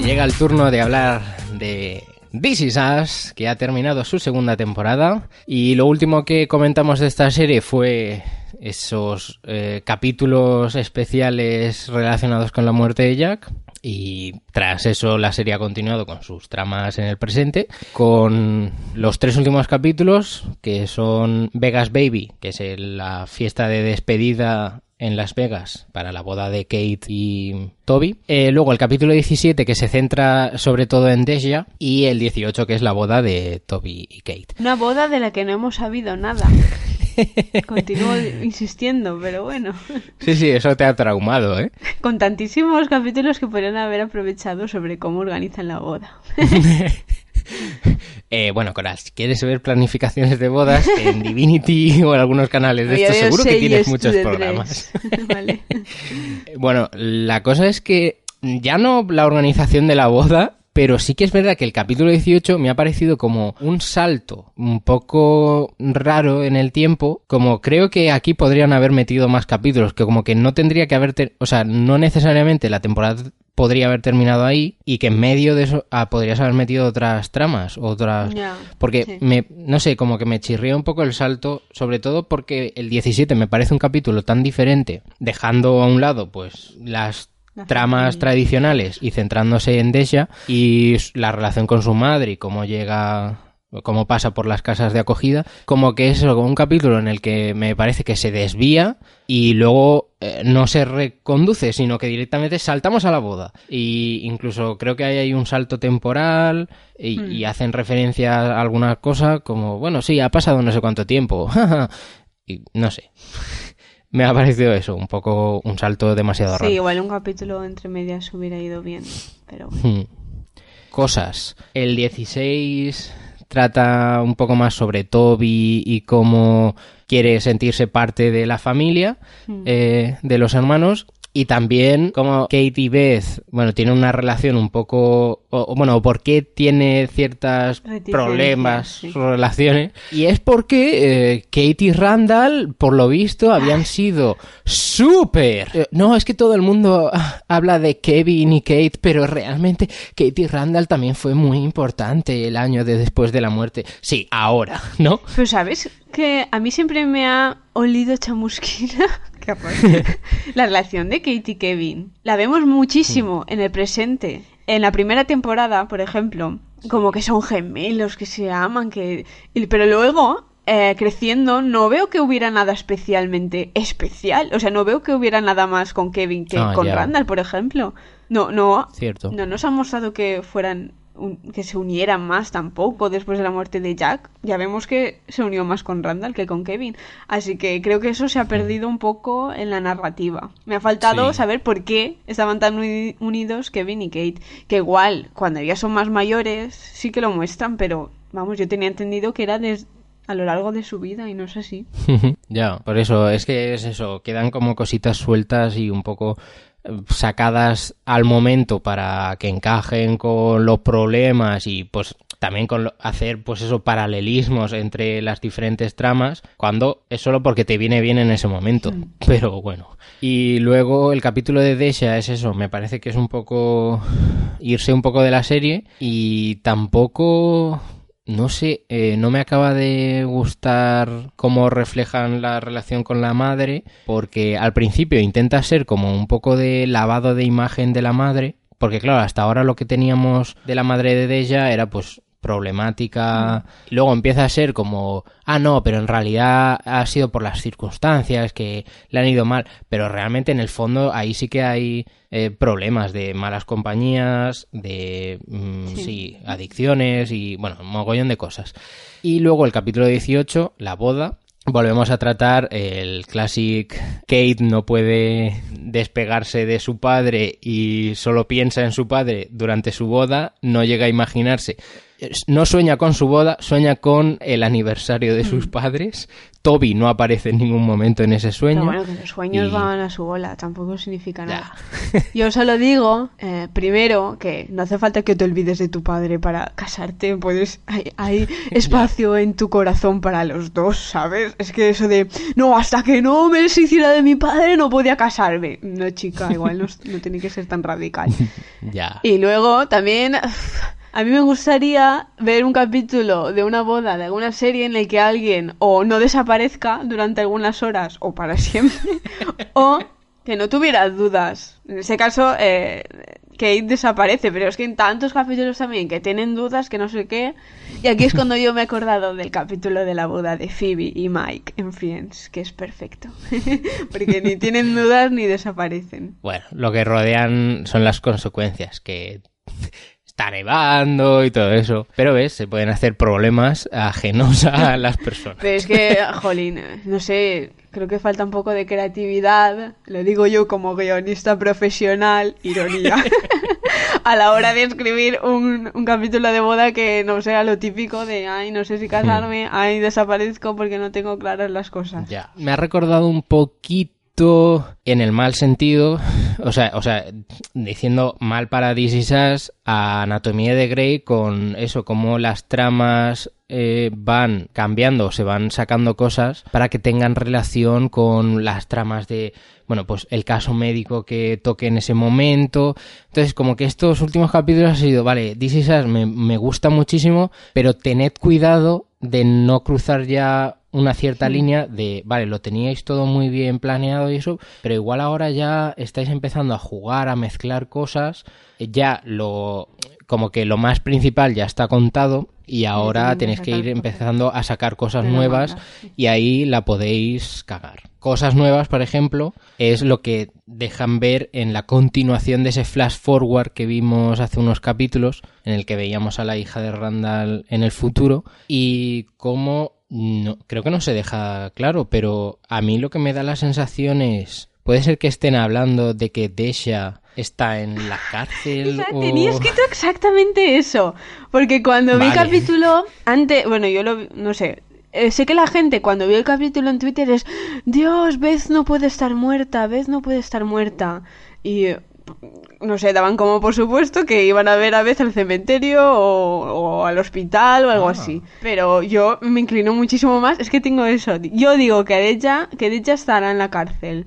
Llega el turno de hablar de This Is Us, que ha terminado su segunda temporada. Y lo último que comentamos de esta serie fue esos eh, capítulos especiales relacionados con la muerte de Jack. Y tras eso la serie ha continuado con sus tramas en el presente, con los tres últimos capítulos, que son Vegas Baby, que es la fiesta de despedida en Las Vegas para la boda de Kate y Toby. Eh, luego el capítulo 17 que se centra sobre todo en Deja y el 18 que es la boda de Toby y Kate. Una boda de la que no hemos sabido nada. Continúo insistiendo, pero bueno. Sí, sí, eso te ha traumado, ¿eh? Con tantísimos capítulos que podrían haber aprovechado sobre cómo organizan la boda. Eh, bueno, Cora, si quieres ver planificaciones de bodas en Divinity o en algunos canales de Oye, estos, yo seguro que tienes muchos programas. Vale. Bueno, la cosa es que ya no la organización de la boda, pero sí que es verdad que el capítulo 18 me ha parecido como un salto un poco raro en el tiempo, como creo que aquí podrían haber metido más capítulos, que como que no tendría que haber, o sea, no necesariamente la temporada podría haber terminado ahí y que en medio de eso ah, podrías haber metido otras tramas, otras... Porque sí. me, no sé, como que me chirría un poco el salto, sobre todo porque el 17 me parece un capítulo tan diferente, dejando a un lado pues las La tramas tradicionales y centrándose en Desha y la relación con su madre y cómo llega cómo pasa por las casas de acogida, como que es un capítulo en el que me parece que se desvía y luego eh, no se reconduce, sino que directamente saltamos a la boda. Y incluso creo que hay ahí un salto temporal y, y hacen referencia a alguna cosa como, bueno, sí, ha pasado no sé cuánto tiempo. y no sé. Me ha parecido eso, un poco un salto demasiado Sí, raro. igual un capítulo entre medias hubiera ido bien. Pero bueno. Hmm. Cosas. El 16 trata un poco más sobre Toby y cómo quiere sentirse parte de la familia, eh, de los hermanos. Y también como Kate y Beth, bueno, tienen una relación un poco, o, o, bueno, por qué tiene ciertos problemas sí. sus relaciones. Y es porque eh, Kate y Randall, por lo visto, habían sido súper... eh, no, es que todo el mundo habla de Kevin y Kate, pero realmente Kate y Randall también fue muy importante el año de después de la muerte. Sí, ahora, ¿no? Pero sabes que a mí siempre me ha olido chamusquina. Qué la relación de Kate y Kevin. La vemos muchísimo en el presente. En la primera temporada, por ejemplo, como que son gemelos, que se aman, que. Pero luego. eh, creciendo, no veo que hubiera nada especialmente especial. O sea, no veo que hubiera nada más con Kevin que Ah, con ya. Randall, por ejemplo. No, no. Cierto. No nos ha mostrado que fueran un- que se unieran más tampoco después de la muerte de Jack. Ya vemos que se unió más con Randall que con Kevin. Así que creo que eso se ha perdido un poco en la narrativa. Me ha faltado Sí. saber por qué estaban tan uni- unidos Kevin y Kate. Que igual, cuando ya son más mayores, sí que lo muestran, pero vamos, yo tenía entendido que era a lo largo de su vida y no es así. ya, por eso, es que es eso, quedan como cositas sueltas y un poco sacadas al momento para que encajen con los problemas y pues también con lo- hacer pues eso paralelismos entre las diferentes tramas cuando es solo porque te viene bien en ese momento. Pero bueno. Y luego el capítulo de Desha es eso me parece que es un poco irse un poco de la serie y tampoco no sé, eh, no me acaba de gustar cómo reflejan la relación con la madre, porque al principio intenta ser como un poco de lavado de imagen de la madre, porque claro, hasta ahora lo que teníamos de la madre de Deja era pues problemática, y luego empieza a ser como, ah, no, pero en realidad ha sido por las circunstancias que le han ido mal, pero realmente en el fondo ahí sí que hay eh, problemas de malas compañías, de, mm, Sí. sí, adicciones y, bueno, un mogollón de cosas. Y luego el capítulo 18, la boda, Volvemos a tratar el classic Kate no puede despegarse de su padre y solo piensa en su padre durante su boda, no llega a imaginarse. No sueña con su boda, sueña con el aniversario de sus padres. Toby no aparece en ningún momento en ese sueño. Pero bueno, que los sueños Y- van a su bola, tampoco significa Ya. nada. Yo solo digo, eh, primero, que no hace falta que te olvides de tu padre para casarte, puedes, hay, hay espacio en tu corazón para los dos, ¿sabes? Es que eso de, no, hasta que no me deshiciera de mi padre no podía casarme. No, chica, igual no, no tiene que ser tan radical. Ya. Y luego también, A mí me gustaría ver un capítulo de una boda de alguna serie en el que alguien o no desaparezca durante algunas horas o para siempre o que no tuviera dudas. En ese caso, eh, Kate desaparece, pero es que en tantos capítulos también que tienen dudas, que no sé qué. Y aquí es cuando yo me he acordado del capítulo de la boda de Phoebe y Mike en Friends, que es perfecto. Porque ni tienen dudas ni desaparecen. Bueno, lo que rodean son las consecuencias, que está nevando y todo eso. Pero ves, se pueden hacer problemas ajenos a las personas. Pero es que, jolín, no sé, creo que falta un poco de creatividad, lo digo yo como guionista profesional, ironía, a la hora de escribir un, un capítulo de boda que no sea lo típico de, ay, no sé si casarme, ay, desaparezco porque no tengo claras las cosas. Ya. Me ha recordado un poquito en el mal sentido, o sea, o sea, diciendo mal para This Is a Anatomía de Grey con eso, como las tramas eh, van cambiando, se van sacando cosas para que tengan relación con las tramas de, bueno, pues el caso médico que toque en ese momento. Entonces, como que estos últimos capítulos ha sido, vale, This Is me, me gusta muchísimo, pero tened cuidado de no cruzar ya una cierta línea de, vale, lo teníais todo muy bien planeado y eso, pero igual ahora ya estáis empezando a jugar, a mezclar cosas, eh, ya lo, como que lo más principal ya está contado y ahora tenéis que ir empezando. a sacar cosas nuevas y ahí la podéis cagar. Cosas nuevas, por ejemplo, es lo que dejan ver en la continuación de ese flash forward que vimos hace unos capítulos, en el que veíamos a la hija de Randall en el futuro, y cómo, no, creo que no se deja claro, pero a mí lo que me da la sensación es, puede ser que estén hablando de que Desha está en la cárcel O sea, o... tenía escrito exactamente eso. Porque cuando vi el Vale. capítulo, antes, bueno, yo lo no sé. eh, sé que la gente cuando vio el capítulo en Twitter es, Dios, Beth no puede estar muerta, Beth no puede estar muerta. Y, no sé, daban como por supuesto que iban a ver a Beth al cementerio o, o al hospital o algo Ah. así. Pero yo me inclino muchísimo más, es que tengo eso. Yo digo que Deja, que Deja estará en la cárcel.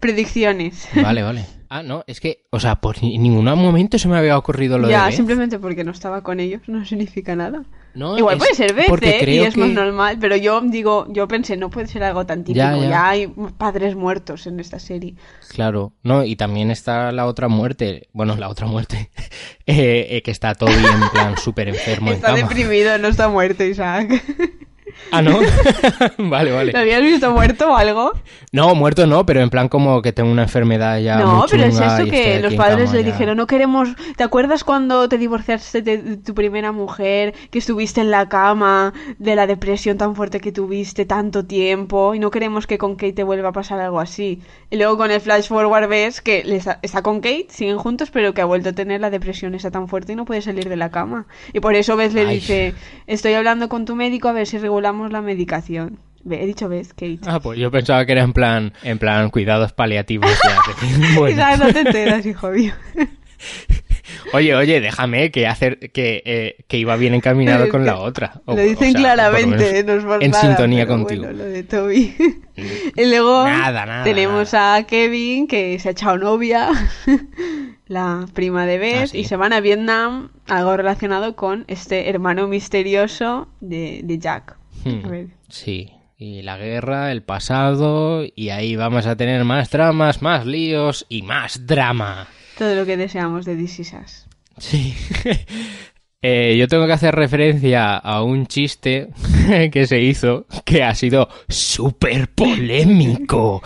Predicciones. Vale, vale. Ah, no, es que, o sea, por ni- ningún momento se me había ocurrido lo ya, de Beth. simplemente porque no estaba con ellos no significa nada. No, Igual es puede ser porque ¿eh? y es más que- normal, pero yo digo, yo pensé, no puede ser algo tan típico, Ya, ya, ya. hay padres muertos en esta serie. Claro, no, y también está la otra muerte, bueno, la otra muerte, eh, eh, que está todo en plan súper enfermo en Está cama. deprimido, no está muerto, Isaac. Ah, ¿no? vale, ¿Lo vale. habías visto muerto o algo? No, muerto no, pero en plan como que tengo una enfermedad ya no, muy pero es eso que los padres le ya. dijeron, no queremos... ¿Te acuerdas cuando te divorciaste de tu primera mujer, que estuviste en la cama, de la depresión tan fuerte que tuviste tanto tiempo, y no queremos que con Kate te vuelva a pasar algo así? Y luego con el flash forward ves que está, con Kate, siguen juntos, pero que ha vuelto a tener la depresión esa tan fuerte y no puede salir de la cama. Y por eso ves le Ay. dice, estoy hablando con tu médico a ver si regulamos la medicación. He dicho ves, Kate. Ah, pues yo pensaba que era en plan, en plan cuidados paliativos. bueno. Isaac, no te enteras, hijo mío. Oye, oye, déjame que hacer que, eh, que iba bien encaminado con que la otra. O- Lo o dicen sea, claramente, no es por en nada, sintonía contigo. bueno, lo de Toby. y luego Nada, nada, tenemos a Kevin que se ha echado novia, la prima de Beth, Ah, sí. y se van a Vietnam, algo relacionado con este hermano misterioso de, de Jack. Hmm, A ver. Sí, y la guerra, el pasado, y ahí vamos a tener más dramas, más líos y más drama. Todo lo que deseamos de This Is Us. Sí. Eh, yo tengo que hacer referencia a un chiste que se hizo que ha sido súper polémico.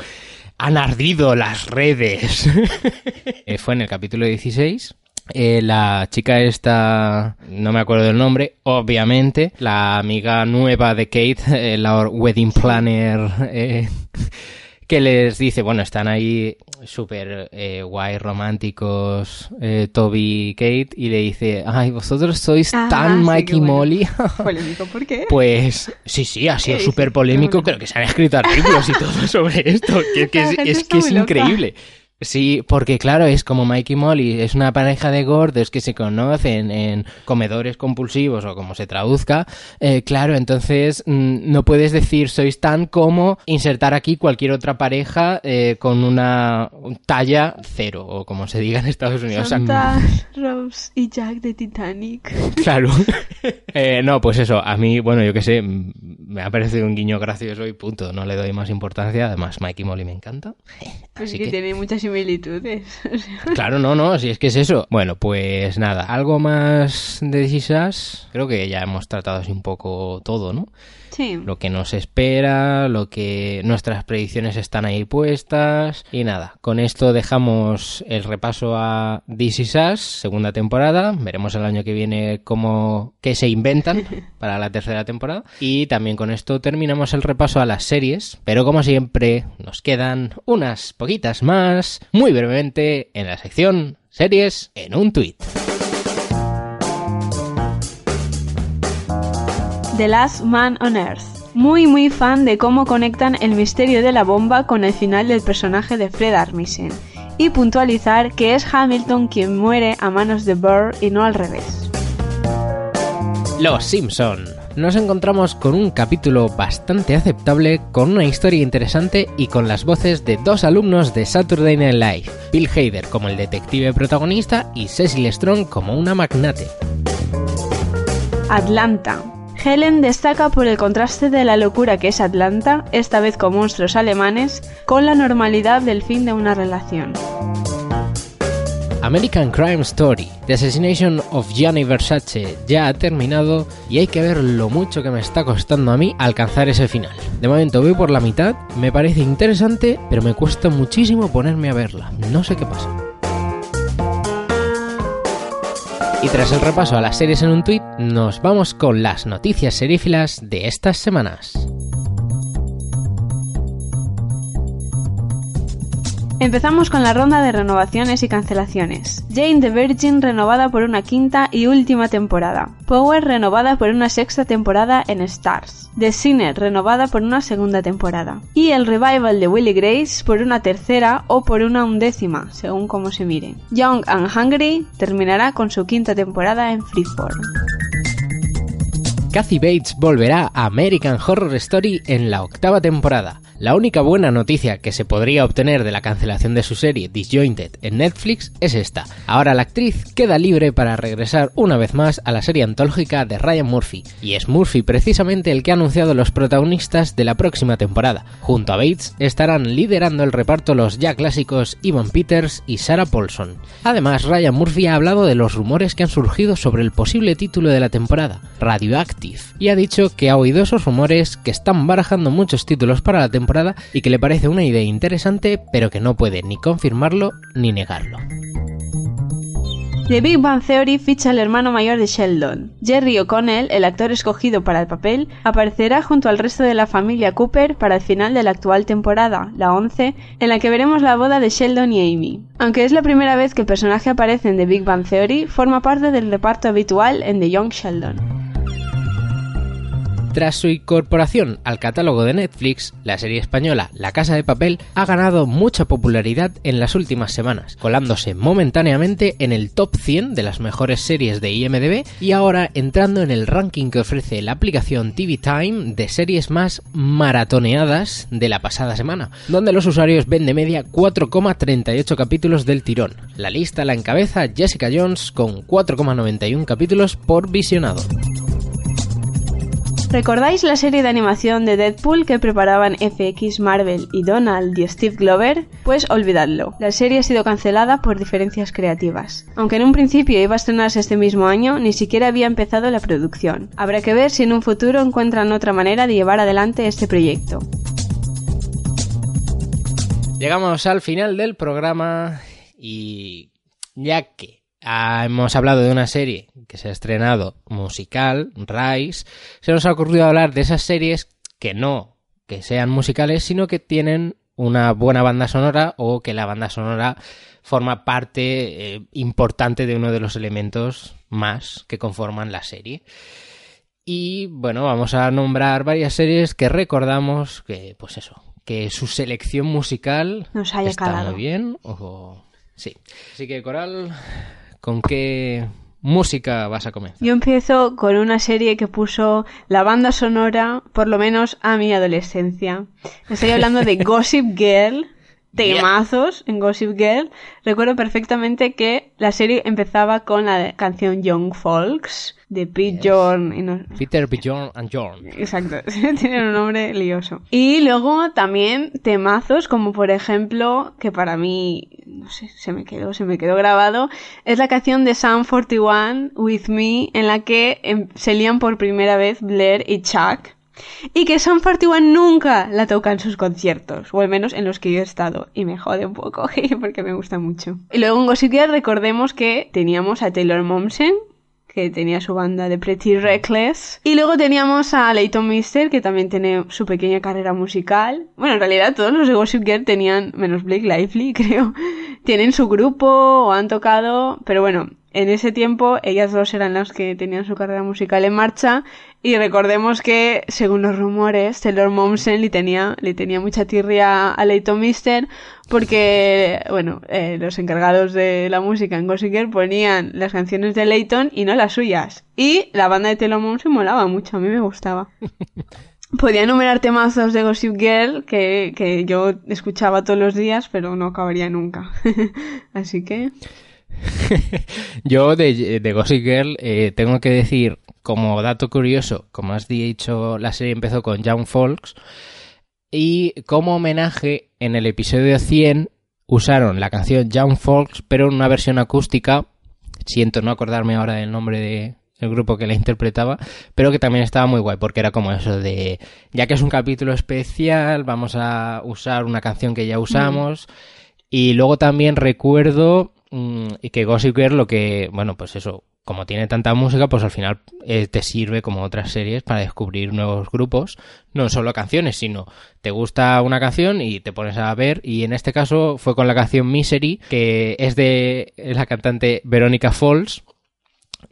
Han ardido las redes. Eh, Fue en el capítulo 16. Eh, la chica esta, no me acuerdo del nombre, obviamente, la amiga nueva de Kate, eh, la wedding planner, eh, que les dice, bueno, están ahí súper eh, guay, románticos, eh, Toby y Kate, y le dice, ay, vosotros sois Ah, tan sí, Mike qué y bueno. Molly. Polémico, ¿por qué? Pues sí, sí, ha sido súper polémico, creo que se han escrito artículos y todo sobre esto, que, que es, que es loca. Sí, porque claro, es como Mike y Molly, es una pareja de gordos que se conocen en comedores compulsivos o como se traduzca. Eh, claro, entonces mm, no puedes decir sois tan como insertar aquí cualquier otra pareja eh, con una talla cero o como se diga en Estados Unidos. Santa, Rose y Jack de Titanic. Claro. Eh, no, pues eso, a mí, bueno, yo qué sé, mm, me ha parecido un guiño gracioso y punto, no le doy más importancia. Además, Mike y Molly me encanta. Pues Así que, que- tiene muchas Claro, no, no, si es que es eso. Bueno, pues nada, algo más de This Is Us? Creo que ya hemos tratado así un poco todo, ¿no? Sí. Lo que nos espera, lo que nuestras predicciones están ahí puestas y nada. Con esto dejamos el repaso a This Is Us, segunda temporada. Veremos el año que viene cómo qué se inventan para la tercera temporada y también con esto terminamos el repaso a las series, pero como siempre nos quedan unas poquitas más, muy brevemente en la sección series en un tweet. The Last Man on Earth. Muy muy fan de cómo conectan el misterio de la bomba con el final del personaje de Fred Armisen. Y puntualizar que es Hamilton quien muere a manos de Burr y no al revés. Los Simpson. Nos encontramos con un capítulo bastante aceptable, con una historia interesante y con las voces de dos alumnos de Saturday Night Live, Bill Hader como el detective protagonista y Cecil Strong como una magnate. Atlanta. Helen destaca por el contraste de la locura que es Atlanta, esta vez con monstruos alemanes, con la normalidad del fin de una relación. American Crime Story, The Assassination of Gianni Versace ya ha terminado y hay que ver lo mucho que me está costando a mí alcanzar ese final. De momento voy por la mitad, me parece interesante, pero me cuesta muchísimo ponerme a verla. No sé qué pasa. Y tras el repaso a las series en un tuit, nos vamos con las noticias serífilas de estas semanas. Empezamos con la ronda de renovaciones y cancelaciones. Jane the Virgin renovada por una quinta y última temporada. Power renovada por una sexta temporada en Stars. The Sinner renovada por una segunda temporada. Y el revival de Willy Grace por una tercera o por una undécima, según como se mire. Young and Hungry terminará con su quinta temporada en Freeform. Kathy Bates volverá a American Horror Story en la octava temporada. La única buena noticia que se podría obtener de la cancelación de su serie Disjointed en Netflix es esta. Ahora la actriz queda libre para regresar una vez más a la serie antológica de Ryan Murphy. Y es Murphy precisamente el que ha anunciado los protagonistas de la próxima temporada. Junto a Bates estarán liderando el reparto los ya clásicos Ivan Peters y Sarah Paulson. Además, Ryan Murphy ha hablado de los rumores que han surgido sobre el posible título de la temporada, Radioactive, y ha dicho que ha oído esos rumores, que están barajando muchos títulos para la temporada y que le parece una idea interesante, pero que no puede ni confirmarlo ni negarlo. The Big Bang Theory ficha al hermano mayor de Sheldon. Jerry O'Connell, el actor escogido para el papel, aparecerá junto al resto de la familia Cooper para el final de la actual temporada, la 11, en la que veremos la boda de Sheldon y Amy. Aunque es la primera vez que el personaje aparece en The Big Bang Theory, forma parte del reparto habitual en The Young Sheldon. Tras su incorporación al catálogo de Netflix, la serie española La Casa de Papel ha ganado mucha popularidad en las últimas semanas, colándose momentáneamente en el top 100 de las mejores series de IMDb y ahora entrando en el ranking que ofrece la aplicación TV Time de series más maratoneadas de la pasada semana, donde los usuarios ven de media 4,38 capítulos del tirón. La lista la encabeza Jessica Jones con 4,91 capítulos por visionado. ¿Recordáis la serie de animación de Deadpool que preparaban FX, Marvel y Donald y Steve Glover? Pues olvidadlo, la serie ha sido cancelada por diferencias creativas. Aunque en un principio iba a estrenarse este mismo año, ni siquiera había empezado la producción. Habrá que ver si en un futuro encuentran otra manera de llevar adelante este proyecto. Llegamos al final del programa y ya que ah, hemos hablado de una serie que se ha estrenado musical, Rise, se nos ha ocurrido hablar de esas series que no que sean musicales, sino que tienen una buena banda sonora o que la banda sonora forma parte eh, importante de uno de los elementos más que conforman la serie. Y bueno, vamos a nombrar varias series que recordamos que, pues eso, que su selección musical Nos haya está calado. muy bien. O... Sí. Así que, Coral, ¿con qué música vas a comenzar? Yo empiezo con una serie que puso la banda sonora, por lo menos a mi adolescencia. Estoy hablando de Gossip Girl, temazos en Gossip Girl. Recuerdo perfectamente que la serie empezaba con la canción Young Folks de Pete Yes. Jorn y no- Peter, Bjorn and Jorn. Exacto, tiene un nombre lioso. Y luego también temazos como por ejemplo, que para mí, no sé, se me quedó, se me quedó grabado, es la canción de Sam 41 With Me en la que em, se lían por primera vez Blair y Chuck. Y que Sam 41 nunca la toca en sus conciertos, o al menos en los que yo he estado. Y me jode un poco, porque me gusta mucho. Y luego en Gossip Girl recordemos que teníamos a Taylor Momsen, que tenía su banda de Pretty Reckless. Y luego teníamos a Leighton Mister, que también tiene su pequeña carrera musical. Bueno, en realidad todos los de Gossip Girl tenían, menos Blake Lively, creo, tienen su grupo o han tocado, pero bueno, en ese tiempo ellas dos eran las que tenían su carrera musical en marcha y recordemos que, según los rumores, Taylor Momsen le tenía, le tenía mucha tirria a Leighton Mister porque, bueno, eh, los encargados de la música en Gossip Girl ponían las canciones de Leighton y no las suyas. Y la banda de Taylor Momsen molaba mucho, a mí me gustaba. Podía enumerar temazos de Gossip Girl que, que yo escuchaba todos los días, pero no acabaría nunca. Así que... Yo de, de Gossip Girl eh, tengo que decir, como dato curioso, como has dicho, la serie empezó con Young Folks y como homenaje en el episodio 100 usaron la canción Young Folks pero en una versión acústica, siento no acordarme ahora del nombre de el grupo que la interpretaba, pero que también estaba muy guay porque era como eso de, ya que es un capítulo especial, vamos a usar una canción que ya usamos. Y luego también recuerdo mm, que Gossip Girl lo que, bueno, pues eso, como tiene tanta música, pues al final eh, te sirve como otras series para descubrir nuevos grupos, no solo canciones, sino te gusta una canción y te pones a ver, y en este caso fue con la canción Misery, que es de la cantante Verónica Falls,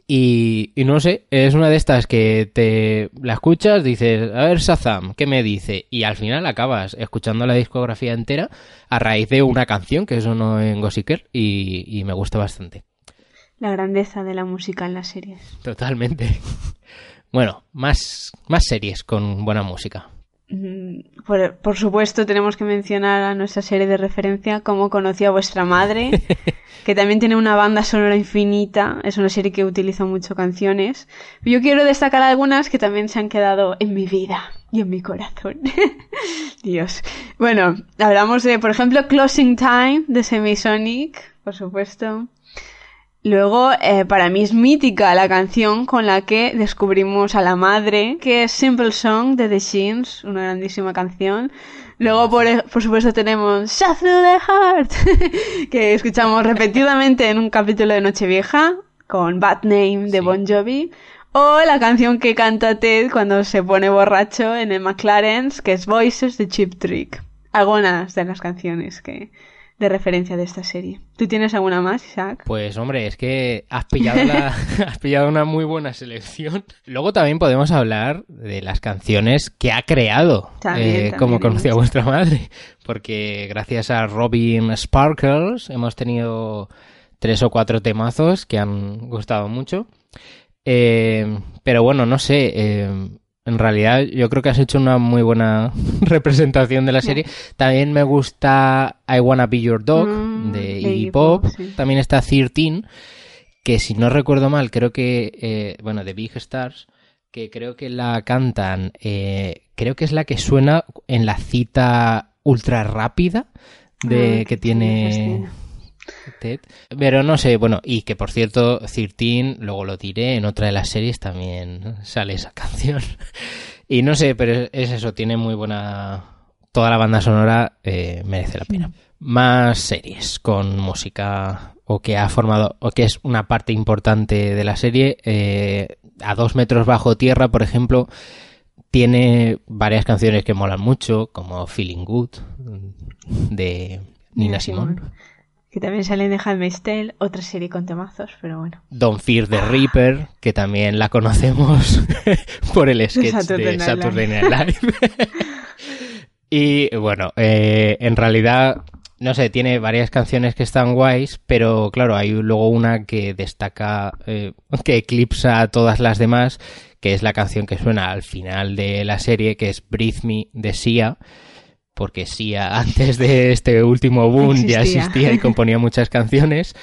y, y no sé, es una de estas que te la escuchas, dices, a ver Shazam, ¿qué me dice? Y al final acabas escuchando la discografía entera a raíz de una canción que sonó en Gossip Girl y, y me gusta bastante. La grandeza de la música en las series. Totalmente. Bueno, más, más series con buena música. Mm, Por, por supuesto, tenemos que mencionar a nuestra serie de referencia, Cómo conocí a vuestra madre, que también tiene una banda sonora infinita. Es una serie que utiliza mucho canciones. Yo quiero destacar algunas que también se han quedado en mi vida y en mi corazón. Dios. Bueno, hablamos de, por ejemplo, Closing Time de Semisonic, por supuesto. Luego, eh, para mí es mítica la canción con la que descubrimos a la madre, que es Simple Song de The Shins, una grandísima canción. Luego, por, e- por supuesto, tenemos Shut Through the Heart, que escuchamos repetidamente en un capítulo de Nochevieja, con Bad Name de Sí. Bon Jovi. O la canción que canta Ted cuando se pone borracho en el McLaren's, que es Voices de Chip Trick. Algunas de las canciones que de referencia de esta serie. ¿Tú tienes alguna más, Isaac? Pues hombre, es que has pillado, la, has pillado una muy buena selección. Luego también podemos hablar de las canciones que ha creado, También, eh, también como conocía vuestra madre. Porque gracias a Robin Sparkles hemos tenido tres o cuatro temazos que han gustado mucho. Eh, pero bueno, no sé. eh, en realidad, yo creo que has hecho una muy buena representación de la serie. También me gusta I Wanna Be Your Dog Mm, de Iggy Pop. Sí. También está 13, que si no recuerdo mal, creo que, eh, bueno, de Big Stars, que creo que la cantan, eh, creo que es la que suena en la cita ultra rápida de Ah, que tiene. Ted. Pero no sé, bueno, y que por cierto, 13, luego lo diré, en otra de las series también sale esa canción. Y no sé, pero es- es eso, tiene muy buena... Toda la banda sonora eh, merece la pena. Más series con música o que ha formado o que es una parte importante de la serie. eh, a dos metros bajo tierra, por ejemplo, tiene varias canciones que molan mucho, como Feeling Good de Nina Simone. Que también sale de Handmaid's Tale, otra serie con temazos, pero bueno. Don't Fear the Reaper, que también la conocemos por el sketch Saturday de Night Saturday Night Live. Y bueno, eh, en realidad, no sé, tiene varias canciones que están guays, pero claro, hay luego una que destaca, eh, que eclipsa a todas las demás, que es la canción que suena al final de la serie, que es Breathe Me de Sia, porque Sia antes de este último boom ya Existía. y componía muchas canciones.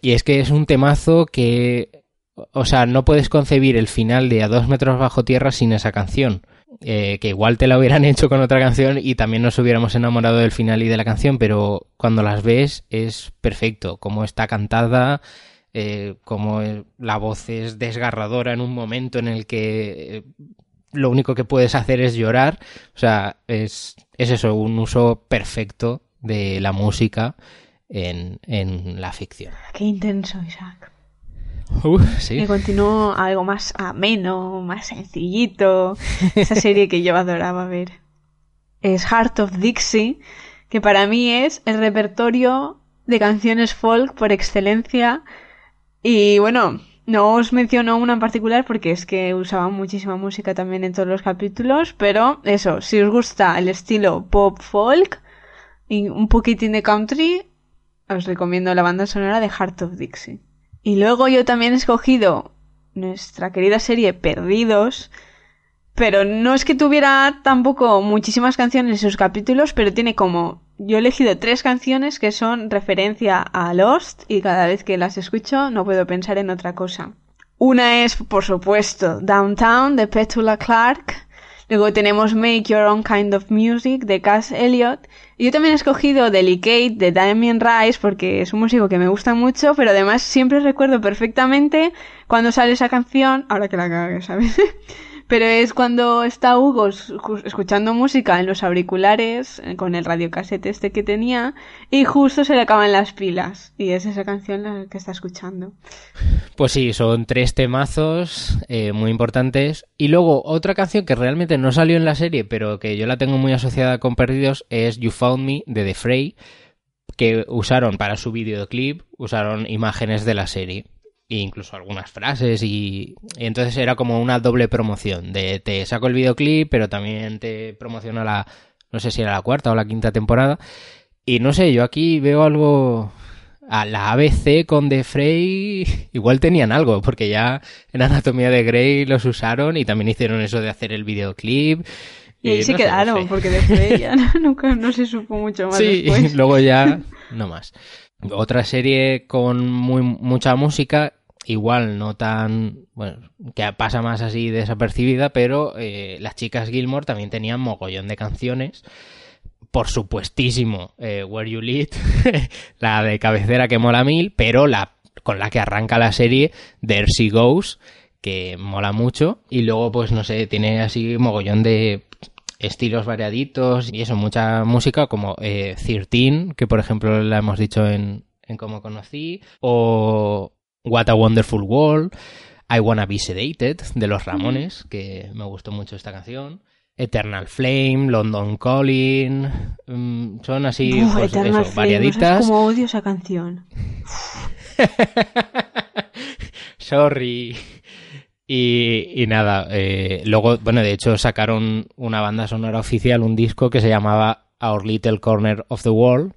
Y es que es un temazo que, o sea, no puedes concebir el final de A dos metros bajo tierra sin esa canción. Eh, que igual te la hubieran hecho con otra canción y también nos hubiéramos enamorado del final y de la canción, pero cuando las ves es perfecto, como está cantada, eh, como eh, la voz es desgarradora en un momento en el que eh, lo único que puedes hacer es llorar, o sea, es, es eso, un uso perfecto de la música en, en la ficción. Qué intenso, Isaac. Uh, sí. Y continúo algo más ameno, más sencillito. Esa serie que yo adoraba ver. Es Heart of Dixie, que para mí es el repertorio de canciones folk por excelencia. Y bueno, no os menciono una en particular porque es que usaban muchísima música también en todos los capítulos, pero eso, si os gusta el estilo pop folk y un poquitín de country, os recomiendo la banda sonora de Heart of Dixie. Y luego yo también he escogido nuestra querida serie Perdidos, pero no es que tuviera tampoco muchísimas canciones en sus capítulos, pero tiene como... Yo he elegido tres canciones que son referencia a Lost y cada vez que las escucho no puedo pensar en otra cosa. Una es, por supuesto, Downtown de Petula Clark. Luego tenemos Make Your Own Kind of Music de Cass Elliot. Yo también he escogido Delicate de Damien Rice porque es un músico que me gusta mucho, pero además siempre recuerdo perfectamente cuando sale esa canción, ahora que la cague, ¿sabes? Pero es cuando está Hugo escu- escuchando música en los auriculares, eh, con el radiocasete este que tenía, y justo se le acaban las pilas. Y es esa canción la que está escuchando. Pues sí, son tres temazos eh, muy importantes. Y luego otra canción que realmente no salió en la serie, pero que yo la tengo muy asociada con Perdidos, es You Found Me de The Fray, que usaron para su videoclip, usaron imágenes de la serie. E incluso algunas frases y, y entonces era como una doble promoción de te saco el videoclip pero también te promociono la no sé si era la cuarta o la quinta temporada y no sé yo aquí veo algo a la ABC con The Frey igual tenían algo, porque ya en Anatomía de Grey los usaron y también hicieron eso de hacer el videoclip. Y ahí no se sé, no quedaron, sé. porque después ya no- nunca no se supo mucho más Sí, después. luego ya no más. Otra serie con muy, mucha música, igual no tan, bueno, que pasa más así desapercibida, pero eh, las chicas Gilmore también tenían mogollón de canciones. Por supuestísimo, eh, Where You Lead, la de cabecera que mola mil, pero la con la que arranca la serie, There She Goes, que mola mucho. Y luego, pues no sé, tiene así mogollón de estilos variaditos y eso, mucha música como eh, 13, que por ejemplo la hemos dicho en, en Cómo Conocí, o What a Wonderful World, I Wanna Be Sedated, de los Ramones, que me gustó mucho esta canción. Eternal Flame, London Calling, mm, son así, Uf, pues, Eternal eso, Flame, ¿no variaditas. cómo odio esa canción? Sorry. Y, y nada, eh, luego, bueno, de hecho sacaron una banda sonora oficial, un disco que se llamaba Our Little Corner of the World.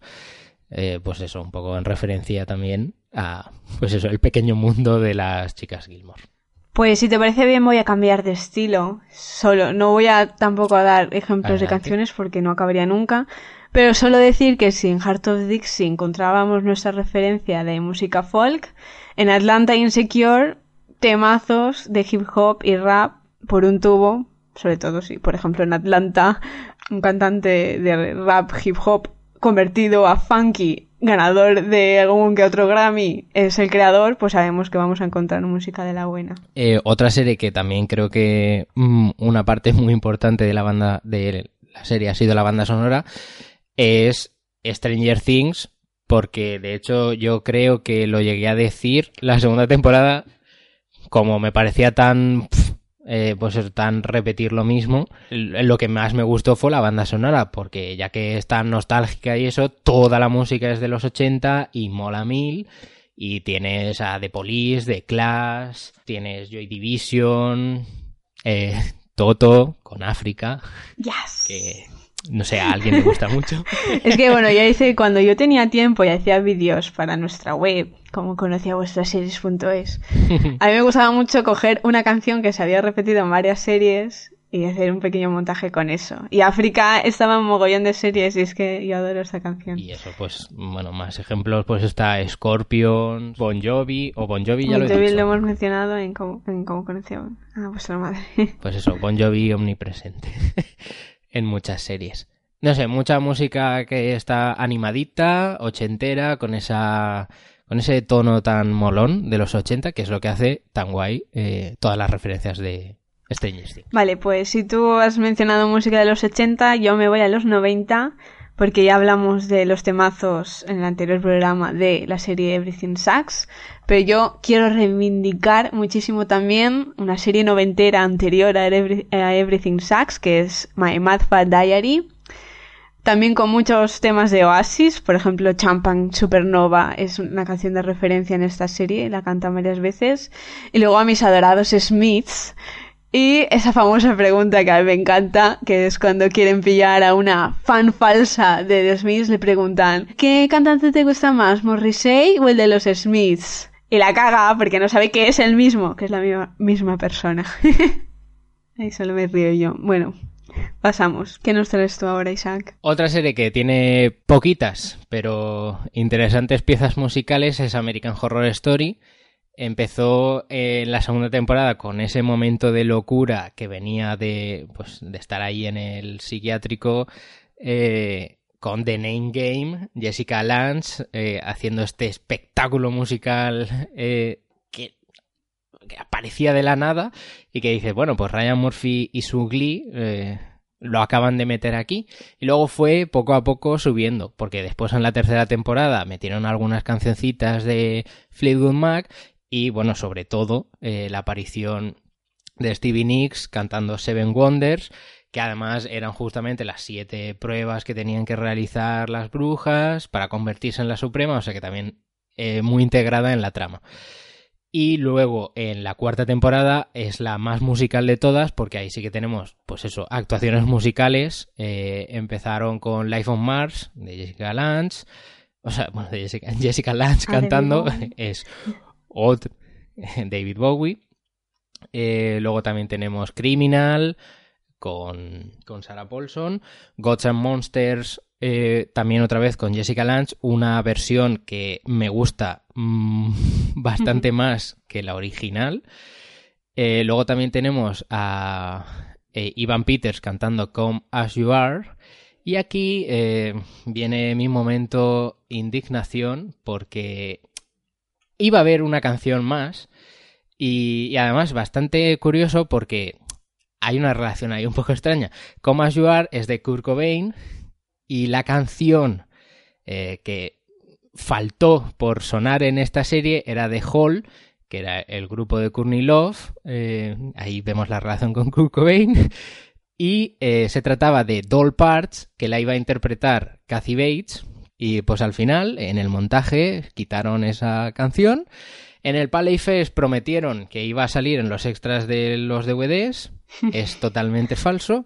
Eh, pues eso, un poco en referencia también a, pues eso, el pequeño mundo de las chicas Gilmore. Pues si te parece bien voy a cambiar de estilo. Solo, no voy a tampoco a dar ejemplos de canciones porque no acabaría nunca. Pero solo decir que si en Heart of Dixie encontrábamos nuestra referencia de música folk, en Atlanta Insecure, temazos de hip hop y rap por un tubo, sobre todo si, por ejemplo, en Atlanta, un cantante de rap hip hop convertido a funky, ganador de algún que otro Grammy, es el creador, pues sabemos que vamos a encontrar música de la buena. Eh, otra serie que también creo que mm, una parte muy importante de la banda de la serie ha sido la banda sonora es Stranger Things porque de hecho yo creo que lo llegué a decir la segunda temporada como me parecía tan eh, pues tan repetir lo mismo lo que más me gustó fue la banda sonora porque ya que es tan nostálgica y eso toda la música es de los 80 y mola mil y tienes a The Police, The Clash, tienes Joy Division, eh, Toto con África, Yes. que no sé, a alguien le gusta mucho. Es que bueno, ya hice, cuando yo tenía tiempo y hacía vídeos para nuestra web, como conocía vuestras series.es, a mí me gustaba mucho coger una canción que se había repetido en varias series y hacer un pequeño montaje con eso. Y África estaba en mogollón de series y es que yo adoro esta canción. Y eso, pues, bueno, más ejemplos, pues está Scorpion, Bon Jovi, o Bon Jovi ya lo he Bon Jovi dicho. lo hemos mencionado en cómo, en cómo conocía a vuestra madre. Pues eso, Bon Jovi omnipresente en muchas series. No sé, mucha música que está animadita, ochentera, con esa con ese tono tan molón de los 80, que es lo que hace tan guay eh, todas las referencias de Stranger Things. Vale, pues si tú has mencionado música de los 80, yo me voy a los 90, porque ya hablamos de los temazos en el anterior programa de la serie Everything Sucks, pero yo quiero reivindicar muchísimo también una serie noventera anterior a, Every- a Everything Sucks, que es My Mad Fat Diary. También con muchos temas de Oasis, por ejemplo, Champagne Supernova es una canción de referencia en esta serie, la cantan varias veces. Y luego a mis adorados Smiths, y esa famosa pregunta que a mí me encanta, que es cuando quieren pillar a una fan falsa de The Smiths, le preguntan, ¿qué cantante te gusta más, Morrissey o el de los Smiths? Y la caga porque no sabe que es el mismo, que es la misma, misma persona. Ahí solo me río yo. Bueno, pasamos. ¿Qué nos traes tú ahora, Isaac? Otra serie que tiene poquitas, pero interesantes piezas musicales es American Horror Story. Empezó eh, la segunda temporada con ese momento de locura que venía de, pues, de estar ahí en el psiquiátrico eh, con The Name Game, Jessica Lange eh, haciendo este espectáculo musical eh, que, que aparecía de la nada y que dice, bueno, pues Ryan Murphy y su Glee lo acaban de meter aquí y luego fue poco a poco subiendo, porque después en la tercera temporada metieron algunas cancioncitas de Fleetwood Mac y bueno, sobre todo eh, la aparición de Stevie Nicks cantando Seven Wonders, que además eran justamente las siete pruebas que tenían que realizar las brujas para convertirse en la Suprema, o sea que también eh, muy integrada en la trama. Y luego en la cuarta temporada es la más musical de todas, porque ahí sí que tenemos, pues eso, actuaciones musicales. Eh, empezaron con Life on Mars de Jessica Lange, o sea, bueno, de Jessica, Jessica Lange cantando, es Odd David Bowie. Eh, luego también tenemos Criminal con, con Sarah Paulson. Gods and Monsters eh, también otra vez con Jessica Lange. Una versión que me gusta mm, bastante más que la original. Eh, luego también tenemos a eh, Ivan Peters cantando Come As You Are. Y aquí viene mi momento indignación porque iba a haber una canción más y, además bastante curioso porque hay una relación ahí un poco extraña. Come As You Are es de Kurt Cobain y la canción eh, que faltó por sonar en esta serie era de Hall, que era el grupo de Courtney Love. eh, ahí vemos la relación con Kurt Cobain. Y eh, se trataba de Doll Parts, que la iba a interpretar Kathy Bates. Y pues al final, en el montaje, quitaron esa canción. En el Palais Fest prometieron que iba a salir en los extras de los DVDs. Es totalmente falso.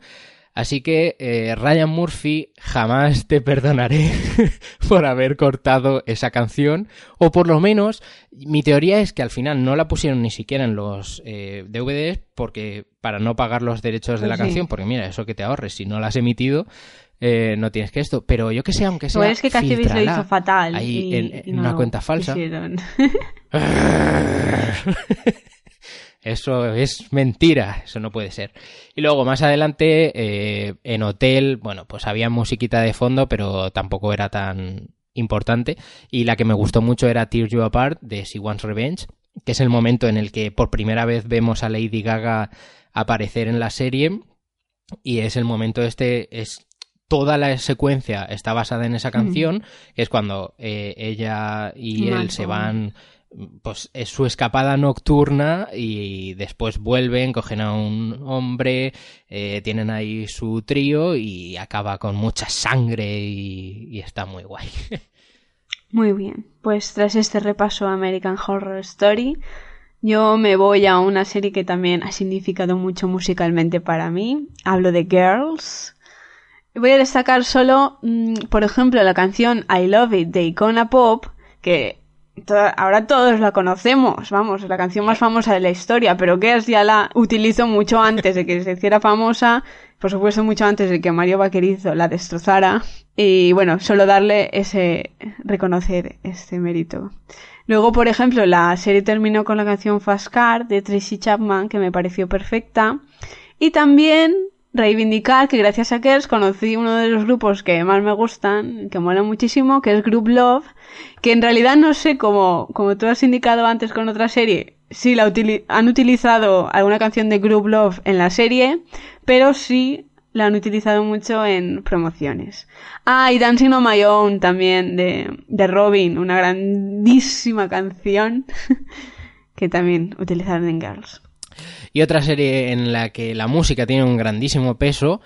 Así que eh, Ryan Murphy jamás te perdonaré por haber cortado esa canción. O por lo menos, mi teoría es que al final no la pusieron ni siquiera en los eh, DVDs porque para no pagar los derechos de la Sí. canción. Porque mira, eso que te ahorres, si no la has emitido, eh, no tienes que esto. Pero yo que sé, aunque sea. Igual es que lo hizo fatal. Ahí y- en, y en no una cuenta falsa. Eso es mentira, eso no puede ser. Y luego más adelante, eh, en hotel, bueno, pues había musiquita de fondo, pero tampoco era tan importante. Y la que me gustó mucho era Tear You Apart de She Wants Revenge, que es el momento en el que por primera vez vemos a Lady Gaga aparecer en la serie. Y es el momento este, es toda la secuencia está basada en esa canción, que es cuando eh, ella y él se van pues es su escapada nocturna y después vuelven, cogen a un hombre, eh, tienen ahí su trío y acaba con mucha sangre y, y está muy guay. Muy bien, pues tras este repaso a American Horror Story, yo me voy a una serie que también ha significado mucho musicalmente para mí. Hablo de Girls. Voy a destacar solo, mm, por ejemplo, la canción I Love It de Icona Pop, que ahora todos la conocemos, vamos, la canción más famosa de la historia, pero que ya la utilizó mucho antes de que se hiciera famosa, por supuesto mucho antes de que Mario Vaquerizo la destrozara, y bueno, solo darle ese, reconocer este mérito. Luego, por ejemplo, la serie terminó con la canción Fast Car de Tracy Chapman, que me pareció perfecta. Y también reivindicar que gracias a Kers conocí uno de los grupos que más me gustan, que mola muchísimo, que es Group Love, que en realidad no sé cómo, como tú has indicado antes con otra serie, si la han utilizado alguna canción de Group Love en la serie, pero sí la han utilizado mucho en promociones. Ah, y Dancing on My Own también de, de Robin, una grandísima canción que también utilizaron en Girls. Y otra serie en la que la música tiene un grandísimo peso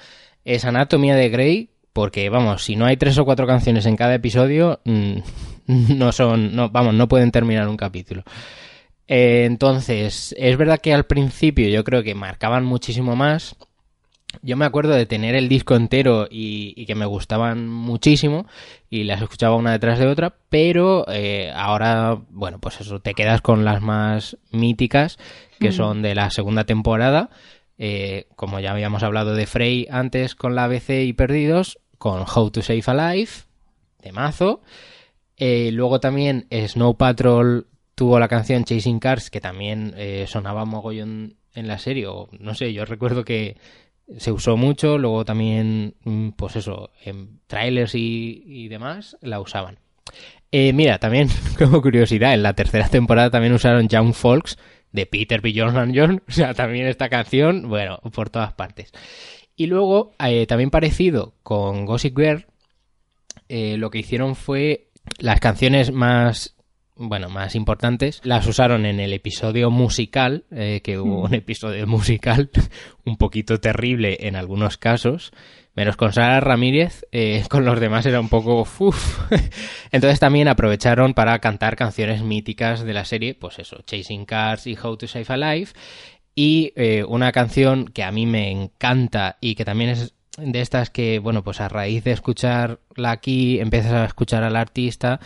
es Anatomía de Grey, porque vamos, si no hay tres o cuatro canciones en cada episodio, mm, no son, no, vamos, no pueden terminar un capítulo. Eh, entonces, es verdad que al principio yo creo que marcaban muchísimo más. Yo me acuerdo de tener el disco entero y, que me gustaban muchísimo y las escuchaba una detrás de otra, pero eh, ahora, bueno, pues eso, te quedas con las más míticas, que son de la segunda temporada, eh, como ya habíamos hablado de Frey antes con la ABC y Perdidos, con How to Save a Life, de mazo. Eh, luego también Snow Patrol tuvo la canción Chasing Cars, que también eh, sonaba mogollón en la serie, o no sé, yo recuerdo que se usó mucho, luego también, mm, pues eso, en trailers y, y demás la usaban. Eh, mira, también como curiosidad, en la tercera temporada también usaron Young Folks de Peter Bjorn and John, o sea, también esta canción, bueno, por todas partes. Y luego, eh, también parecido con Gossip Girl, eh, lo que hicieron fue las canciones más bueno, más importantes, las usaron en el episodio musical, eh, que hubo un episodio musical un poquito terrible en algunos casos, menos con Sara Ramírez, eh, con los demás era un poco uff. Entonces también aprovecharon para cantar canciones míticas de la serie, pues eso, Chasing Cars y How to Save a Life, y eh, una canción que a mí me encanta y que también es de estas que, bueno, pues a raíz de escucharla aquí empiezas a escuchar al artista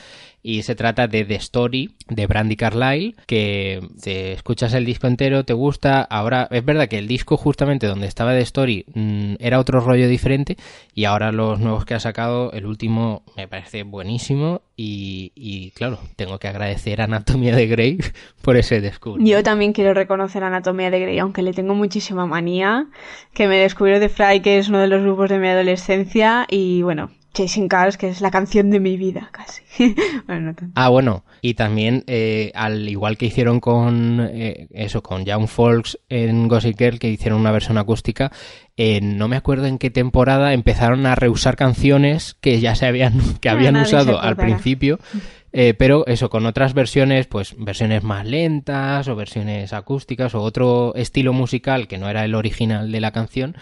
y se trata de The Story de Brandy Carlile, que te escuchas el disco entero, te gusta, ahora es verdad que el disco justamente donde estaba The Story mm, era otro rollo diferente y ahora los nuevos que ha sacado, el último me parece buenísimo y, y claro, tengo que agradecer a Anatomía de Grey por ese descubrimiento. Yo también quiero reconocer Anatomía de Grey, aunque le tengo muchísima manía, que me descubrió de Fry, que es uno de los grupos de mi adolescencia, y bueno, Chasing Cars, que es la canción de mi vida, casi. bueno, no tanto. Ah, bueno, y también, eh, al igual que hicieron con eh, eso, con Young Folks en Gossip Girl, que hicieron una versión acústica, eh, no me acuerdo en qué temporada empezaron a reusar canciones que ya se habían, que Ah, habían usado al principio, eh, pero eso, con otras versiones, pues versiones más lentas o versiones acústicas o otro estilo musical que no era el original de la canción,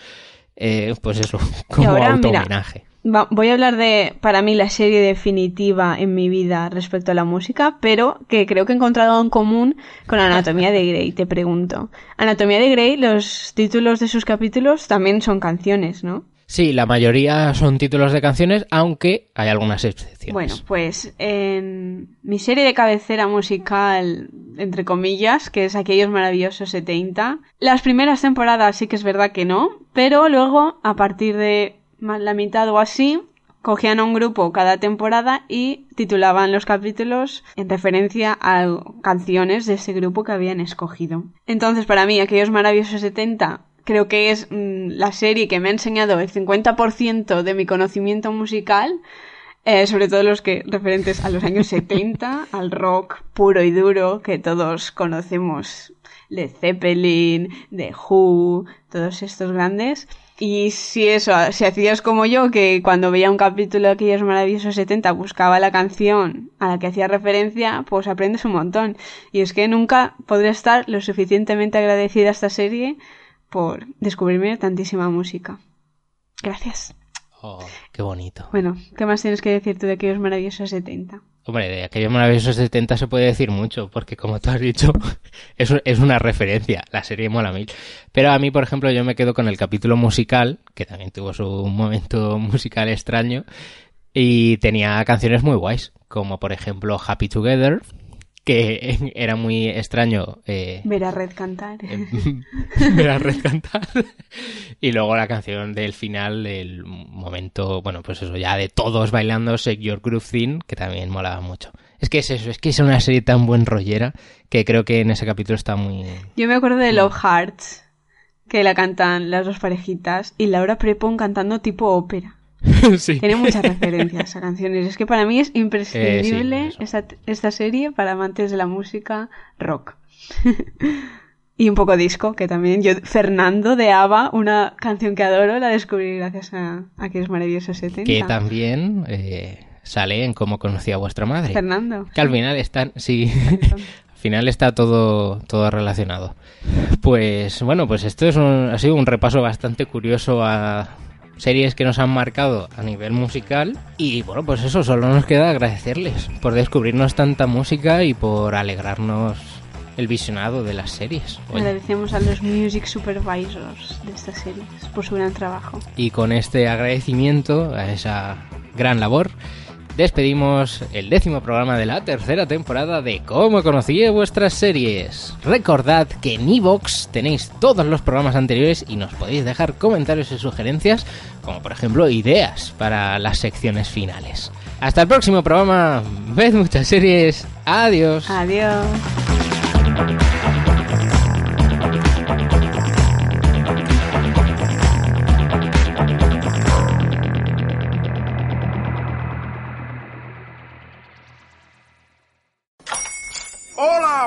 eh, pues eso, como ahora, mira, auto-homenaje. Va- voy a hablar de, para mí, la serie definitiva en mi vida respecto a la música, pero que creo que he encontrado en común con Anatomía de Grey. Te pregunto. Anatomía de Grey, los títulos de sus capítulos también son canciones, ¿no? Sí, la mayoría son títulos de canciones, aunque hay algunas excepciones. Bueno, pues en mi serie de cabecera musical, entre comillas, que es aquellos maravillosos 70, las primeras temporadas sí que es verdad que no, pero luego, a partir de la mitad o así, cogían a un grupo cada temporada y titulaban los capítulos en referencia a canciones de ese grupo que habían escogido. Entonces, para mí, aquellos maravillosos 70 creo que es mm, la serie que me ha enseñado el 50% de mi conocimiento musical, eh, sobre todo los que referentes a los años 70, al rock puro y duro que todos conocemos, de Zeppelin, de Who, todos estos grandes. Y si eso, si hacías como yo, que cuando veía un capítulo de aquellos maravillosos 70 buscaba la canción a la que hacía referencia, pues aprendes un montón. Y es que nunca podré estar lo suficientemente agradecida a esta serie por descubrirme tantísima música. Gracias. Oh, qué bonito. Bueno, ¿qué más tienes que decir tú de aquellos maravillosos 70? Hombre, de aquellos maravillosos 70 se puede decir mucho, porque como tú has dicho, es, es una referencia, la serie mola mil. Pero a mí, por ejemplo, yo me quedo con el capítulo musical, que también tuvo su momento musical extraño, y tenía canciones muy guays, como por ejemplo Happy Together, que era muy extraño eh, Ver a Red cantar. ver a Red cantar. y luego la canción del final, el momento, bueno, pues eso, ya de todos bailando Shake Your Groove Thing, que también molaba mucho. Es que es eso, es que es una serie tan buen rollera que creo que en ese capítulo está muy... Yo me acuerdo de Love Hearts, que la cantan las dos parejitas, y Laura Prepon cantando tipo ópera. sí. Tiene muchas referencias a canciones. Es que para mí es imprescindible Eh, sí, esta, esta serie para amantes de la música rock. y un poco disco, que también yo, Fernando de ABBA, una canción que adoro, la descubrí gracias a, a que es maravilloso 70. Que también eh, sale en Cómo conocí a vuestra madre. Fernando. Que al final están, sí, al final está todo, todo relacionado. Pues bueno, pues esto es un- ha sido un repaso bastante curioso a series que nos han marcado a nivel musical y bueno, pues eso solo nos queda agradecerles por descubrirnos tanta música y por alegrarnos el visionado de las series. Oye, Agradecemos a los music supervisors de estas series por su gran trabajo. Y con este agradecimiento a esa gran labor, despedimos el décimo programa de la tercera temporada de Cómo conocí vuestras series. Recordad que en iVoox tenéis todos los programas anteriores y nos podéis dejar comentarios y sugerencias, como por ejemplo ideas para las secciones finales. Hasta el próximo programa, ved muchas series, adiós. Adiós.